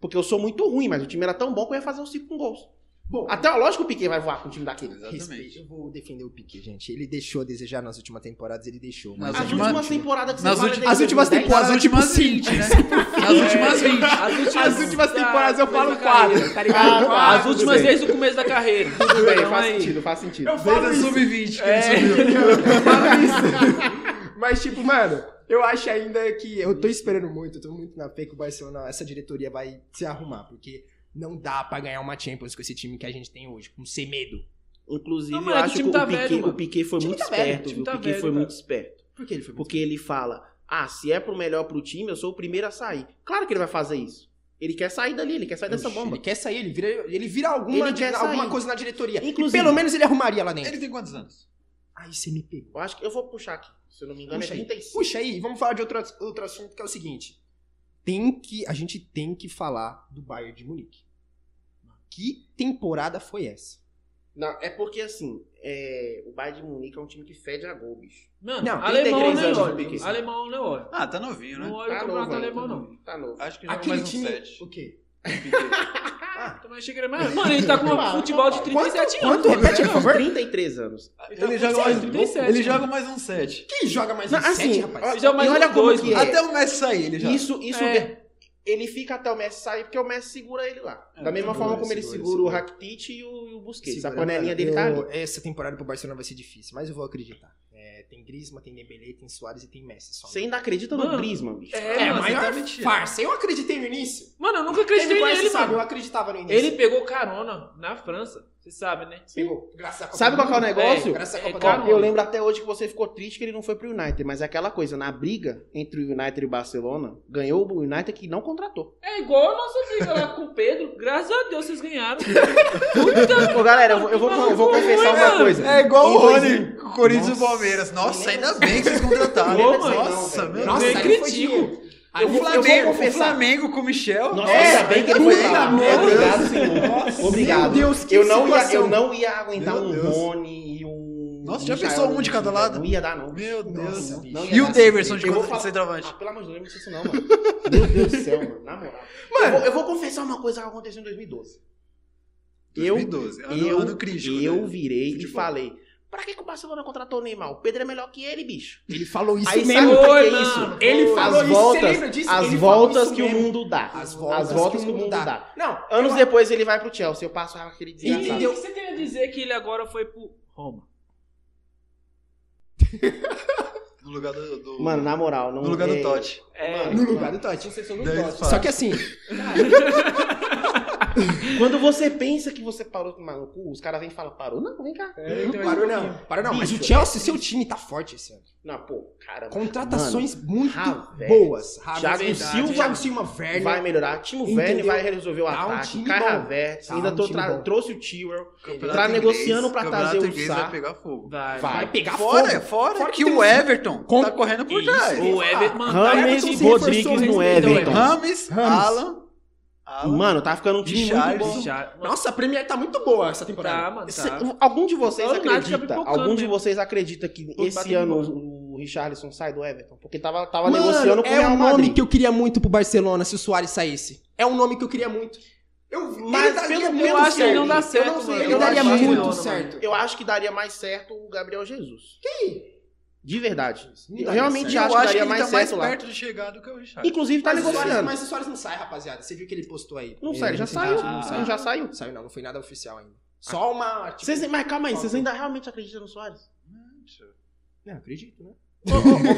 Porque eu sou muito ruim, mas o time era tão bom que eu ia fazer uns 5 com gols. Bom, Até lógico que o Piquet vai voar com um time daquele. respeito. Exatamente. Eu vou defender o Piquet, gente. Ele deixou a desejar nas últimas temporadas, ele deixou. Nas As últimas- últimas temporadas que nas você fala as últimas 2010, temporadas- Nas últimas tipo, 20, né? Nas últimas 20. As últimas, As últimas da- temporadas eu falo da carreira. quatro, tá ligado? Ah, As últimas desde o começo da carreira. Tudo bem, Então, faz aí. sentido, faz sentido. Eu falo Desde a isso. sub-20 que É. ele subiu. Eu falo isso. Mas, tipo, mano, eu acho ainda que. Eu tô esperando muito, eu tô muito na fé que o Barcelona, essa diretoria vai se arrumar, porque não dá pra ganhar uma Champions com esse time que a gente tem hoje, com Semedo. Inclusive, Não, eu acho que o tá Piquet, velho, o. Piquet foi muito tá velho, esperto, o time viu? O tá Piquet velho, foi cara. muito esperto. Por que ele foi muito Porque ele fala, ah, se é pro melhor pro time, eu sou o primeiro a sair. Claro que ele vai fazer isso. Ele quer sair dali, ele quer sair dessa bomba. Ele quer sair, ele vira, ele vira alguma, Ele quer alguma sair. coisa na diretoria. Inclusive- E pelo menos ele arrumaria lá dentro. Ele tem quantos anos? Aí você me pegou. Eu acho que eu vou puxar aqui. Se eu não me engano, Puxa é aí. 35. Puxa aí, vamos falar de outro, outro assunto que é o seguinte. Tem que, a gente tem que falar do Bayern de Munique. Que temporada foi essa? Não, é porque assim, é, o Bayern de Munique é um time que fede a gol, bicho. Mano, Não, alemão 33 nem anos de olha. Piquet. Alemão não olha. Ah, tá novinho, né? Não olha o Tá campeonato novo, alemão, ainda. não. Tá novo. Acho que joga Aquele mais um time. 7. O quê? Também achei que ele era mais- Mano, ele tá com um futebol de 37 anos. Quanto? Repete, por favor. 33 anos. Ele joga mais 37, Ele joga mais um 7. Quem joga mais Não, um sete, assim, rapaz? ó, Ele joga mais e olha dois, que é. mano. Até o Messi sair, ele joga. Isso, isso É. de- ele fica até o Messi sair, porque o Messi segura ele lá. É, da mesma segura, forma como ele segura, segura, segura. o Rakitic e o, e o Busquets. Segura, a panelinha dele tá ali. Essa temporada pro Barcelona vai ser difícil, mas eu vou acreditar. É, tem Griezmann, tem Dembélé, tem Soares e tem Messi. Só. Você ainda acredita Mano, no Griezmann, bicho? É, É, mano, maior você tá farsa. Eu acreditei no início. Mano, eu nunca acreditei nele, sabe, eu mano. acreditava no início. Ele pegou carona na França. Você sabe, né? pegou, graças à Copa Sabe qual que é o negócio? É, graças à É, Copa do cara. Eu lembro até hoje que você ficou triste que ele não foi pro United, mas é aquela coisa, na briga entre o United e o Barcelona, ganhou o United que não contratou. É igual a nossa briga lá com o Pedro. Graças a Deus vocês ganharam. Ô, galera, eu vou, eu vou, eu vou confessar uma Mano, coisa. É igual O Rony, Rony. com o Corinthians e o Nossa. Palmeiras. Nossa, Nem ainda bem que vocês contrataram. Nossa, Não, meu Nossa, Deus. eu aí. O eu Flamengo, o. Flamengo com o Michel. Nossa, É, bem que foi de Obrigado, Deus. senhor. Obrigado. Meu Deus, que eu, não ia, eu não ia aguentar Meu um Deus. Rony e um. Nossa, já pensou um de cada lado? Não ia dar, não. Meu Deus. Nossa, Não E o dar. Daverson de Eu contra- falar- centroavante? Ah, pelo amor de Deus, não me isso não, mano. Meu Deus do céu, mano. Na moral. Eu, vou, eu vou confessar uma coisa que aconteceu em 2012. Eu, 2012, ano, eu, ano crítico. eu né? virei e Futebol. falei. Pra que, que o Barcelona contratou o Neymar? O Pedro é melhor que ele, bicho. Ele falou isso Aí mesmo. sabe o que, Oi, que é mano. isso? Ele falou As isso, voltas, você lembra disso? as Ele falou voltas isso que o mesmo. mundo dá. As voltas, As voltas que o mundo dá. Não, Anos eu- depois ele vai pro Chelsea. Eu passo aquele E desgraçado. o que você tem a dizer que ele agora foi pro Roma? No lugar do. do- Mano, na moral, não no lugar do é- Totti. É. No lugar do Totti. Só que assim, Quando você pensa que você parou com o maluco, os caras vêm e falam, parou? Não, vem cá. não parou não. Parou não. Mas o Chelsea, seu time tá forte esse ano. Não, pô, cara. Contratações muito Havertz, boas. Thiago Havertz, Silva Thiago Silva, Werner. vai melhorar. Timo? Werner vai resolver o Tá um ataque. time Kai. Havertz. Tá ainda um tô tra- bom. trouxe o Tewell. Tá negociando pra trazer o Sá. vai pegar fogo. Vai. Vai pegar Fora, fogo. fora, Fora que, o um- Everton tá correndo por trás. o Everton, mano, Rames Everton se Rodrigues reforçou no. Everton. Rames. Alan. Alan. Mano, tá ficando um time muito Richarlison. bom. Mano, Nossa, a Premier tá muito boa essa temporada. Tá, mano, Cê- tá. algum de vocês o acredita? tá Algum de vocês acredita que esse ano o Richarlison sai do Everton? Porque tava, tava Mano, negociando com o é Real um nome Madrid. que eu queria muito pro Barcelona se o Soares saísse. É um nome que eu queria muito. Eu, Mas ele daria pelo- muito eu acho que certo. não dá certo, Eu não sei, mano. ele Eu daria acho que muito certo. Eu acho que daria mais certo o Gabriel Jesus. Quem? De verdade. Eu realmente certo. acho eu que acho que daria ele mais tá mais lá. perto de chegar do que o Richard. Inclusive tá Mas o, Soares, negociando. mas o Soares não sai, rapaziada. Você viu que ele postou aí? Não sai, ele já saiu. Não já saiu. Saiu não, não foi nada oficial ainda. Só uma... Tipo, Vocês, mas calma aí, vocês ainda realmente acreditam no Soares? Não, acredito, né? Ô, ô,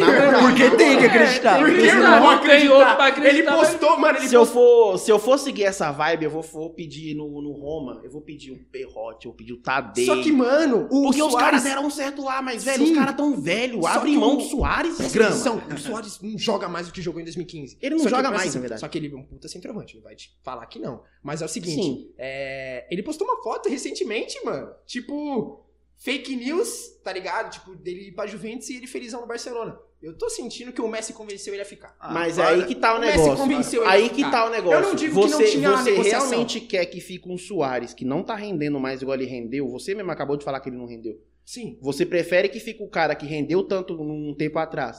na moral, Porque tem que acreditar. Porque Porque não, não tem acreditar. outro pra Ele postou, mano, ele Se eu, for, se eu for seguir essa vibe, eu vou, vou pedir no, no Roma, eu vou pedir o Perrote, eu vou pedir o Tadei. Só que, mano, o Porque os Suárez- caras deram certo lá, mas, velho, Sim. os caras tão velhos. Só Abre mão o- do Soares, grama. atenção, o Soares não joga mais do que jogou em 2015. Ele não Só joga mais, na verdade. Só que ele é um puta centroavante, não vai te falar que não. Mas é o seguinte, é, ele postou uma foto recentemente, mano. Tipo, fake news, tá ligado? Tipo, dele ir pra Juventus e ele felizão no Barcelona. Eu tô sentindo que o Messi convenceu ele a ficar. Ah, Mas é aí que tá o O Messi negócio. convenceu ele Aí a que tá o negócio. Eu não digo que não você, tinha você negociação. realmente quer que fique um Soares que não tá rendendo mais igual ele rendeu? Você mesmo acabou de falar que ele não rendeu. Sim. Você prefere que fique o cara que rendeu tanto um tempo atrás,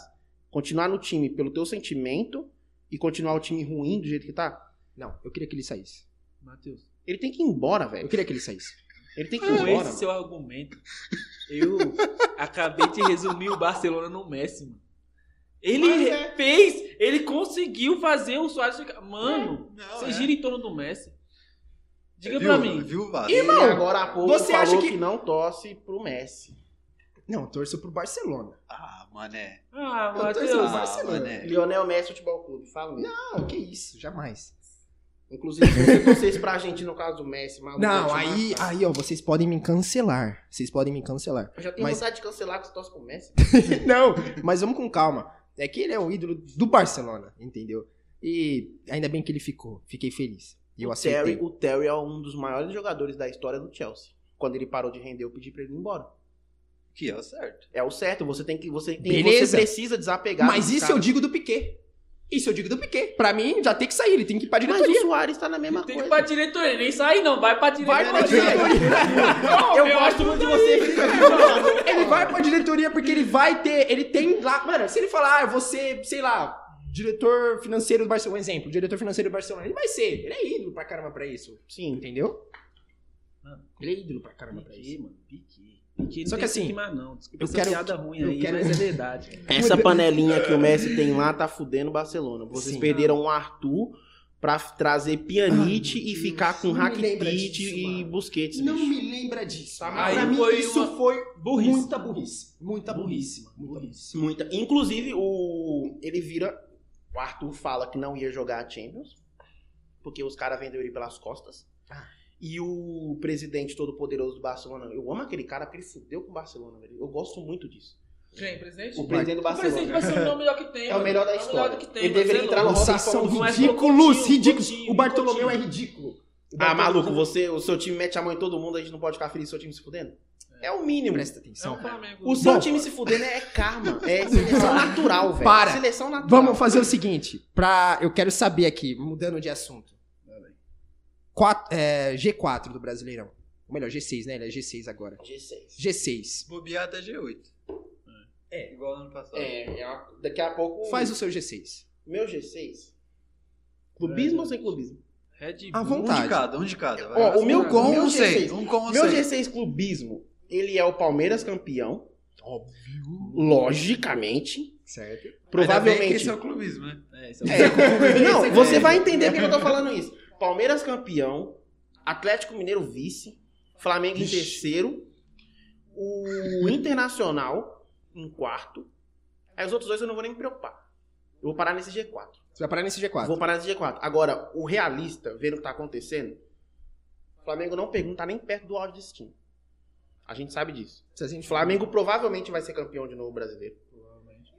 continuar no time pelo teu sentimento e continuar o time ruim do jeito que tá? Não, eu queria que ele saísse. Matheus, Ele tem que ir embora, Eu velho. queria que ele saísse. Ele tem que ir embora. esse mano. seu argumento, eu acabei de resumir o Barcelona no Messi, mano. Ele é. fez, ele conseguiu fazer o Soares ficar. Mano, Não, você é. gira em torno do Messi. Diga Viu? pra mim. Viu, Irmão, agora há pouco você acha que- que... não torce pro Messi. Não, torço pro Barcelona. Ah, mané. Ah, Eu Matheus. zoando. Ah, Barcelona. mané. Lionel Messi Futebol Clube, fala mesmo. Não, que isso, jamais. Inclusive, se você torcesse pra gente no caso do Messi, maluco. Não, aí, matar. aí, ó, vocês podem me cancelar. Vocês podem me cancelar. Eu já tenho mas- vontade de cancelar que você torce pro Messi. Não, mas vamos com calma. É que ele é o ídolo do Barcelona, entendeu? E ainda bem que ele ficou. Fiquei feliz. E eu o, aceitei. Terry, o Terry é um dos maiores jogadores da história do Chelsea. Quando ele parou de render, eu pedi pra ele ir embora. Que é o certo. É o certo, você tem que. Você, tem, Beleza. você precisa desapegar. Mas isso eu caras. digo do Piquet. Isso eu digo do Piquet. Pra mim, já tem que sair. Ele tem que ir pra Mas diretoria. o Soares tá na mesma Tem que ir coisa. pra diretoria, nem sair não, vai pra diretoria. Vai pra diretoria. Eu, Eu gosto muito de você. Ele vai pra diretoria porque ele vai ter. Ele tem lá. Mano, se ele falar, ah, eu vou ser, sei lá, diretor financeiro do Barcelona. Um exemplo, diretor financeiro do Barcelona. Ele vai ser. Ele é ídolo pra caramba pra isso. Sim. Entendeu? Mano. Ele é ídolo pra caramba pra Pique, isso. mano, pique. Que Só que assim, queimar, não. Desculpa eu essa quero- piada ruim eu aí, quero- mas é verdade. Essa panelinha que o Messi tem lá tá fudendo o Barcelona. Vocês Sim. perderam o Arthur pra trazer Pjanic Ai, e ficar com Rakitic e. Busquets, Não bicho. me lembra disso. Tá, pra aí mim, foi isso uma foi burrice. muita burrice. Muita burrice. Burrice, Muita burrice. Muita. Inclusive, o ele vira. O Arthur fala que não ia jogar a Champions, porque os caras venderam ele pelas costas. Ah. E o presidente todo-poderoso do Barcelona, eu amo aquele cara porque ele fudeu com o Barcelona, velho. Eu gosto muito disso. Quem, presidente? O presidente do O presidente Barcelona. vai ser o melhor melhor que tem. É o melhor da história. que tem, Ele deveria é entrar no Vocês são do ridículos, ridículos. O Bartolomeu é ridículo. O Ah, maluco, você, o seu time mete a mão em todo mundo, a gente não pode ficar feliz seu time se fudendo? É o mínimo. Presta É atenção. um Flamengo. O seu Bom. time se fudendo é karma. É seleção natural, velho. Para. Seleção natural. Vamos fazer o seguinte, pra, eu quero saber aqui, mudando de assunto. Quatro- é, G4 do Brasileirão. Ou melhor, G6, né? Ele é G6 agora. G6. G6. Bobear até G8. É. Igual ano passado. É, é uma- daqui a pouco. Faz o seu G6. Meu G6. Clubismo ou sem clubismo? Red Bull. À Um vontade. de cada, um de cada. vai. Ó, o meu um com, meu um sem. G6. Um com, um Meu sem. G6 clubismo, ele é o Palmeiras campeão, Óbvio. logicamente. Certo. Provavelmente. esse é o clubismo, né? É, esse é o É, não, você vai É. entender porque eu tô falando isso. Palmeiras campeão, Atlético Mineiro vice, Flamengo em Ixi. terceiro, o Internacional em quarto. Aí os outros dois eu não vou nem me preocupar. Eu vou parar nesse G4. Você vai parar nesse G4. Vou parar nesse G4. Agora, o realista, vendo o que tá acontecendo, o Flamengo não pegou, não tá nem perto do áudio desse time. A gente sabe disso. O Flamengo provavelmente vai ser campeão de novo brasileiro.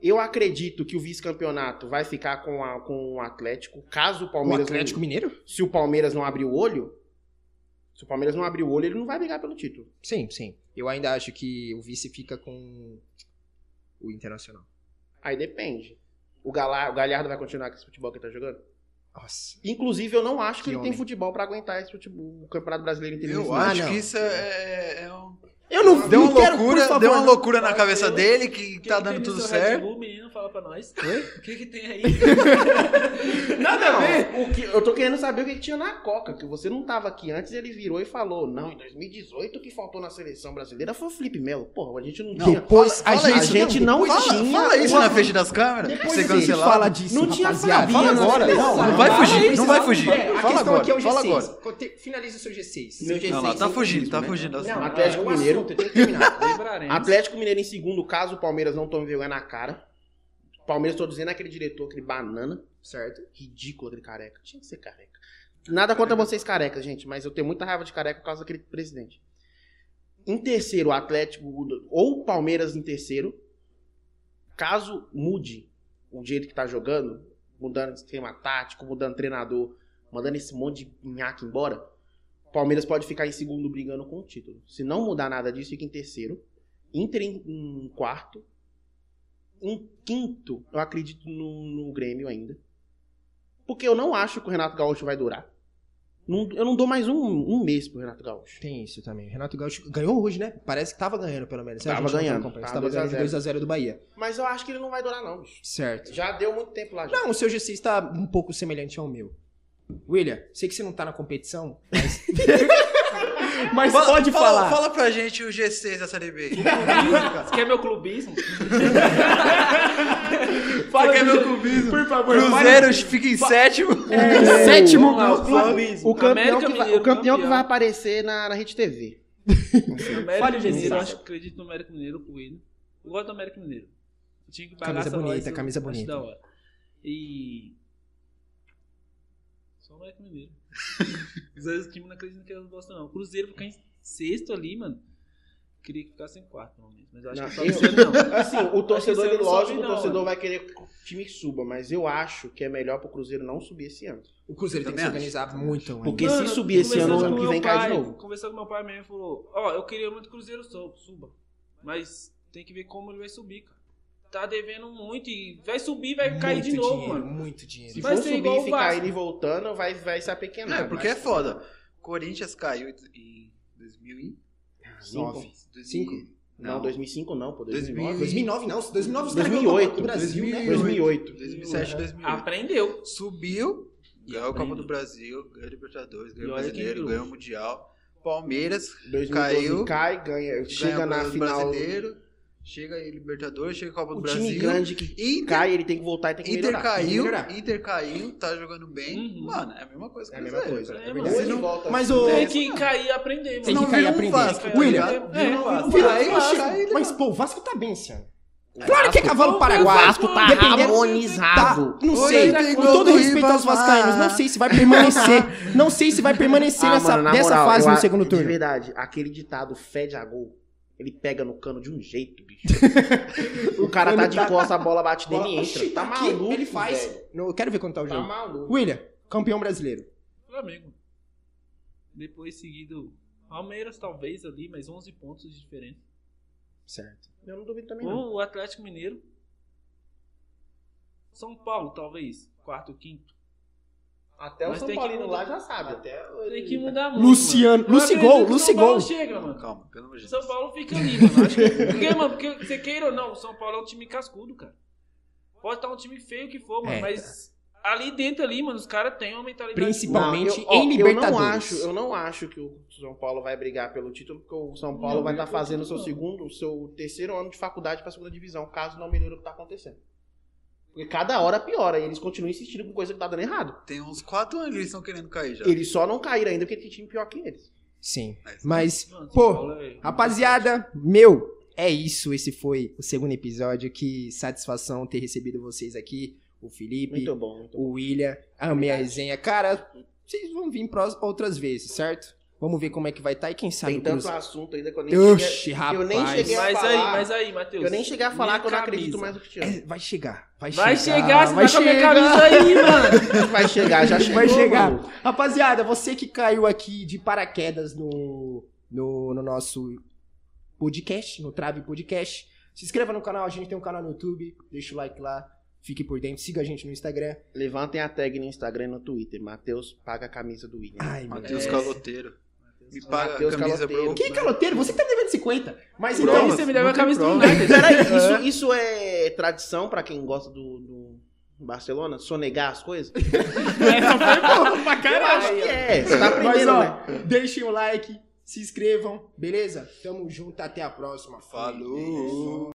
Eu acredito que o vice-campeonato vai ficar com, a- com o Atlético, caso o O Palmeiras Atlético não, Mineiro? se o Palmeiras não abrir o olho, se o Palmeiras não abrir o olho, ele não vai brigar pelo título. Sim, sim. Eu ainda acho que o vice fica com o Internacional. Aí depende. O, Gala- o Galhardo vai continuar com esse futebol que ele tá jogando? Nossa. Inclusive, eu não acho que, Que ele tem homem. futebol pra aguentar esse futebol, o Campeonato Brasileiro inteiro. Eu Ah, acho não. que isso é, é um... Eu não Deu não uma quero, por loucura, favor, deu uma não. loucura na cabeça ter- dele que que tá que dando tudo certo. Bull, menino, fala pra nós. Oi? O que que tem aí? Nada a ver. O que, eu tô querendo saber o que, que tinha na Coca, que você não tava aqui antes, ele virou e falou: Não, em 2018 o que faltou na seleção brasileira foi o Felipe Melo. Porra, a gente não, tinha. Depois fala- a fala gente, isso, a gente não depois- tinha- Fala, fala isso na frente das câmeras. Depois Você cancelado. fala disso, Não tinha rapaziada. Fala agora. Não, Não vai fala fugir, não vai fugir. A Fala questão agora, aqui é o fala G6. agora. Conte- Finaliza o seu G6. Meu G6 Não, tá fugindo, tá né? fugindo. Não, Atlético é o Mineiro. Atlético Mineiro em segundo, caso o Palmeiras não tome vergonha na cara. Palmeiras, tô dizendo, é aquele diretor, aquele banana. certo? Ridículo aquele careca. Tinha que ser careca. Nada contra vocês carecas, gente, mas eu tenho muita raiva de careca por causa daquele presidente. Em terceiro, o Atlético, ou o Palmeiras em terceiro. Caso mude o jeito que tá jogando, mudando de esquema tático, mudando treinador, mandando esse monte de nhaque embora, Palmeiras pode ficar em segundo brigando com o título. Se não mudar nada disso, fica em terceiro. Inter em, em quarto. Em quinto, eu acredito no, no Grêmio ainda. Porque eu não acho que o Renato Gaúcho vai durar. Não- eu não dou mais um, um mês pro Renato Gaúcho. Tem isso também. Renato Gaúcho ganhou hoje, né? Parece que tava ganhando, pelo menos. Tava ganhando, tava Tava ganhando de 2 a 2x0 do Bahia. Mas eu acho que ele não vai durar, não, bicho. Certo. Já deu muito tempo lá já. Não, o seu G6 tá um pouco semelhante ao meu. William, sei que você não tá na competição, mas. mas Fala- pode fala, falar. Fala pra gente o G6 da Série B. Você quer meu clubismo? Fala Você quer meu clubismo? Por favor, Cruzeiro fica em sétimo. É, sétimo lá, gol. clubismo. O campeão, América que vai, Mineiro, o campeão que campeão. vai aparecer na, na Rede TV. Fale o G6. Mineiro, eu acho que acredito no América Mineiro com ele. Eu gosto do América Mineiro. Eu tinha que pagar Camisa essa bonita, voz, camisa bonita. da hora. E. Só o América Mineiro. Os outros times não acreditam que eles gostam, não. O Cruzeiro ficar em sexto ali, mano. Queria que ficasse em quarto, pelo menos. Mas eu acho Não, que só eu- ano não. Assim, o torcedor, ele, lógico, sobe o não, torcedor mano. vai querer que o time suba, mas eu acho que é melhor pro Cruzeiro não subir esse ano. O Cruzeiro tem que se organizar muito ainda. Porque Mano, se subir esse ano, ano que vem cai de pai, novo. Conversando com meu pai mesmo, falou: Ó, eu queria muito que o Cruzeiro su- suba. Mas tem que ver como ele vai subir, cara. Tá devendo muito e vai subir vai cair Muito de novo, dinheiro, mano. Muito dinheiro. Se Vai for ser subir e o ficar indo e voltando, vai, vai se apequenar. É, porque é foda. Corinthians caiu em 2000 e... Nove. 2000 Não, 2005 não, pô. 2009. 2009 não, 2009 os caras 2008, ganharam a Copa do Brasil, né? 2008. 2007, 2008. Aprendeu. Subiu, ganhou a Copa do Brasil, ganhou a Libertadores, ganhou E o Brasileiro, ganhou o Mundial. Palmeiras 2012 Caiu. cai, ganha, chega ganha na o final. Brasileiro, chega aí Libertadores, chega a Copa do O Brasil. time grande que Inter, cai, ele tem que voltar e tem que Inter melhorar. caiu, melhorar. Inter caiu, tá jogando bem. Uhum. Mano, é a mesma coisa que É a mesma coisa. É ele Não, volta mas assim, o- Tem que cair e aprender, mano. Tem que cair e aprender. Vasco, tá William, é, mas, pô, o Vasco tá bem esse ano. É, Claro que é cavalo o paraguai. Vasco tá harmonizado. Tá, não sei. Com todo do respeito aos vascaínos, não sei se vai permanecer. Não sei se vai permanecer Ah, nessa, mano, dessa moral, fase no segundo De turno. verdade, aquele ditado fede a gol, ele pega no cano de um jeito, bicho. o cara tá de tá- costa, a bola bate nele e entra. Tá maluco, Ele faz. velho. Não, eu quero ver quanto tá o Tá jogo. maluco. William, campeão brasileiro. Flamengo. Depois seguido Palmeiras, talvez ali, mas 11 pontos de diferença. Certo. Eu não duvido também, não. O Atlético Mineiro. São Paulo, talvez. Quarto, quinto. Até o Mas São tem que Paulino lá já sabe. Até Tem que mudar muito. Luciano, mano. Lucigol, Lucigol. São Paulo chega, mano. Calma, pelo amor de Deus. São Paulo fica ali, mano. Acho que... Porque, mano, porque você queira ou não, o São Paulo é um time cascudo, cara. Pode estar um time feio que for, mano, É. mas ali dentro ali, mano, os caras têm uma mentalidade. Principalmente eu, ó, em Eu não, Libertadores. acho, eu não acho que o São Paulo vai brigar pelo título, porque o São Paulo Não, vai estar pelo fazendo o seu segundo, o seu terceiro ano de faculdade para a segunda divisão, caso não melhore o que tá acontecendo. Porque cada hora piora e eles continuam insistindo com coisa que tá dando errado. Tem uns 4 anos que eles estão querendo cair já. Eles só não caíram ainda porque tem time pior que eles. Sim. Mas- pô, é- rapaziada, meu, é isso. Esse foi o segundo episódio. Que satisfação ter recebido vocês aqui. O Felipe, Muito bom, muito bom. o William, amei a resenha. Cara, vocês vão vir prós- outras vezes, certo? Vamos ver como é que vai estar e quem sabe Tem tanto Cruzeiro. assunto ainda que eu nem Oxi, cheguei, rapaz. eu nem cheguei a Mas falar. aí, mas aí, Matheus. Eu nem cheguei a falar que eu não acredito mais no Cristiano. É, vai chegar, vai, Vai chegar. chegar, você vai vai com a minha chegar. camisa aí, mano. Vai chegar, já chegou, Vai chegar. mano. Rapaziada, você que caiu aqui de paraquedas no, no, no nosso podcast, no Trave Podcast, se inscreva no canal, a gente tem um canal no YouTube, deixa o like lá, fique por dentro, siga a gente no Instagram. Levantem a tag no Instagram e no Twitter. Matheus paga a camisa do William. Ai, meu Matheus É. Caloteiro. Me paga Matheus a camisa, Caloteiro. bro. Que caloteiro? Você que tá me devendo 50. Mas Prova. então, Você me deu a camisa do. United. Peraí, isso, isso é tradição pra quem gosta do, do Barcelona? Sonegar as coisas? Essa foi boa pra Eu caralho. acho que é. Você tá mas aprendendo, ó, né? deixem o like, se inscrevam, beleza? Tamo junto, até a próxima. Fui. Falou.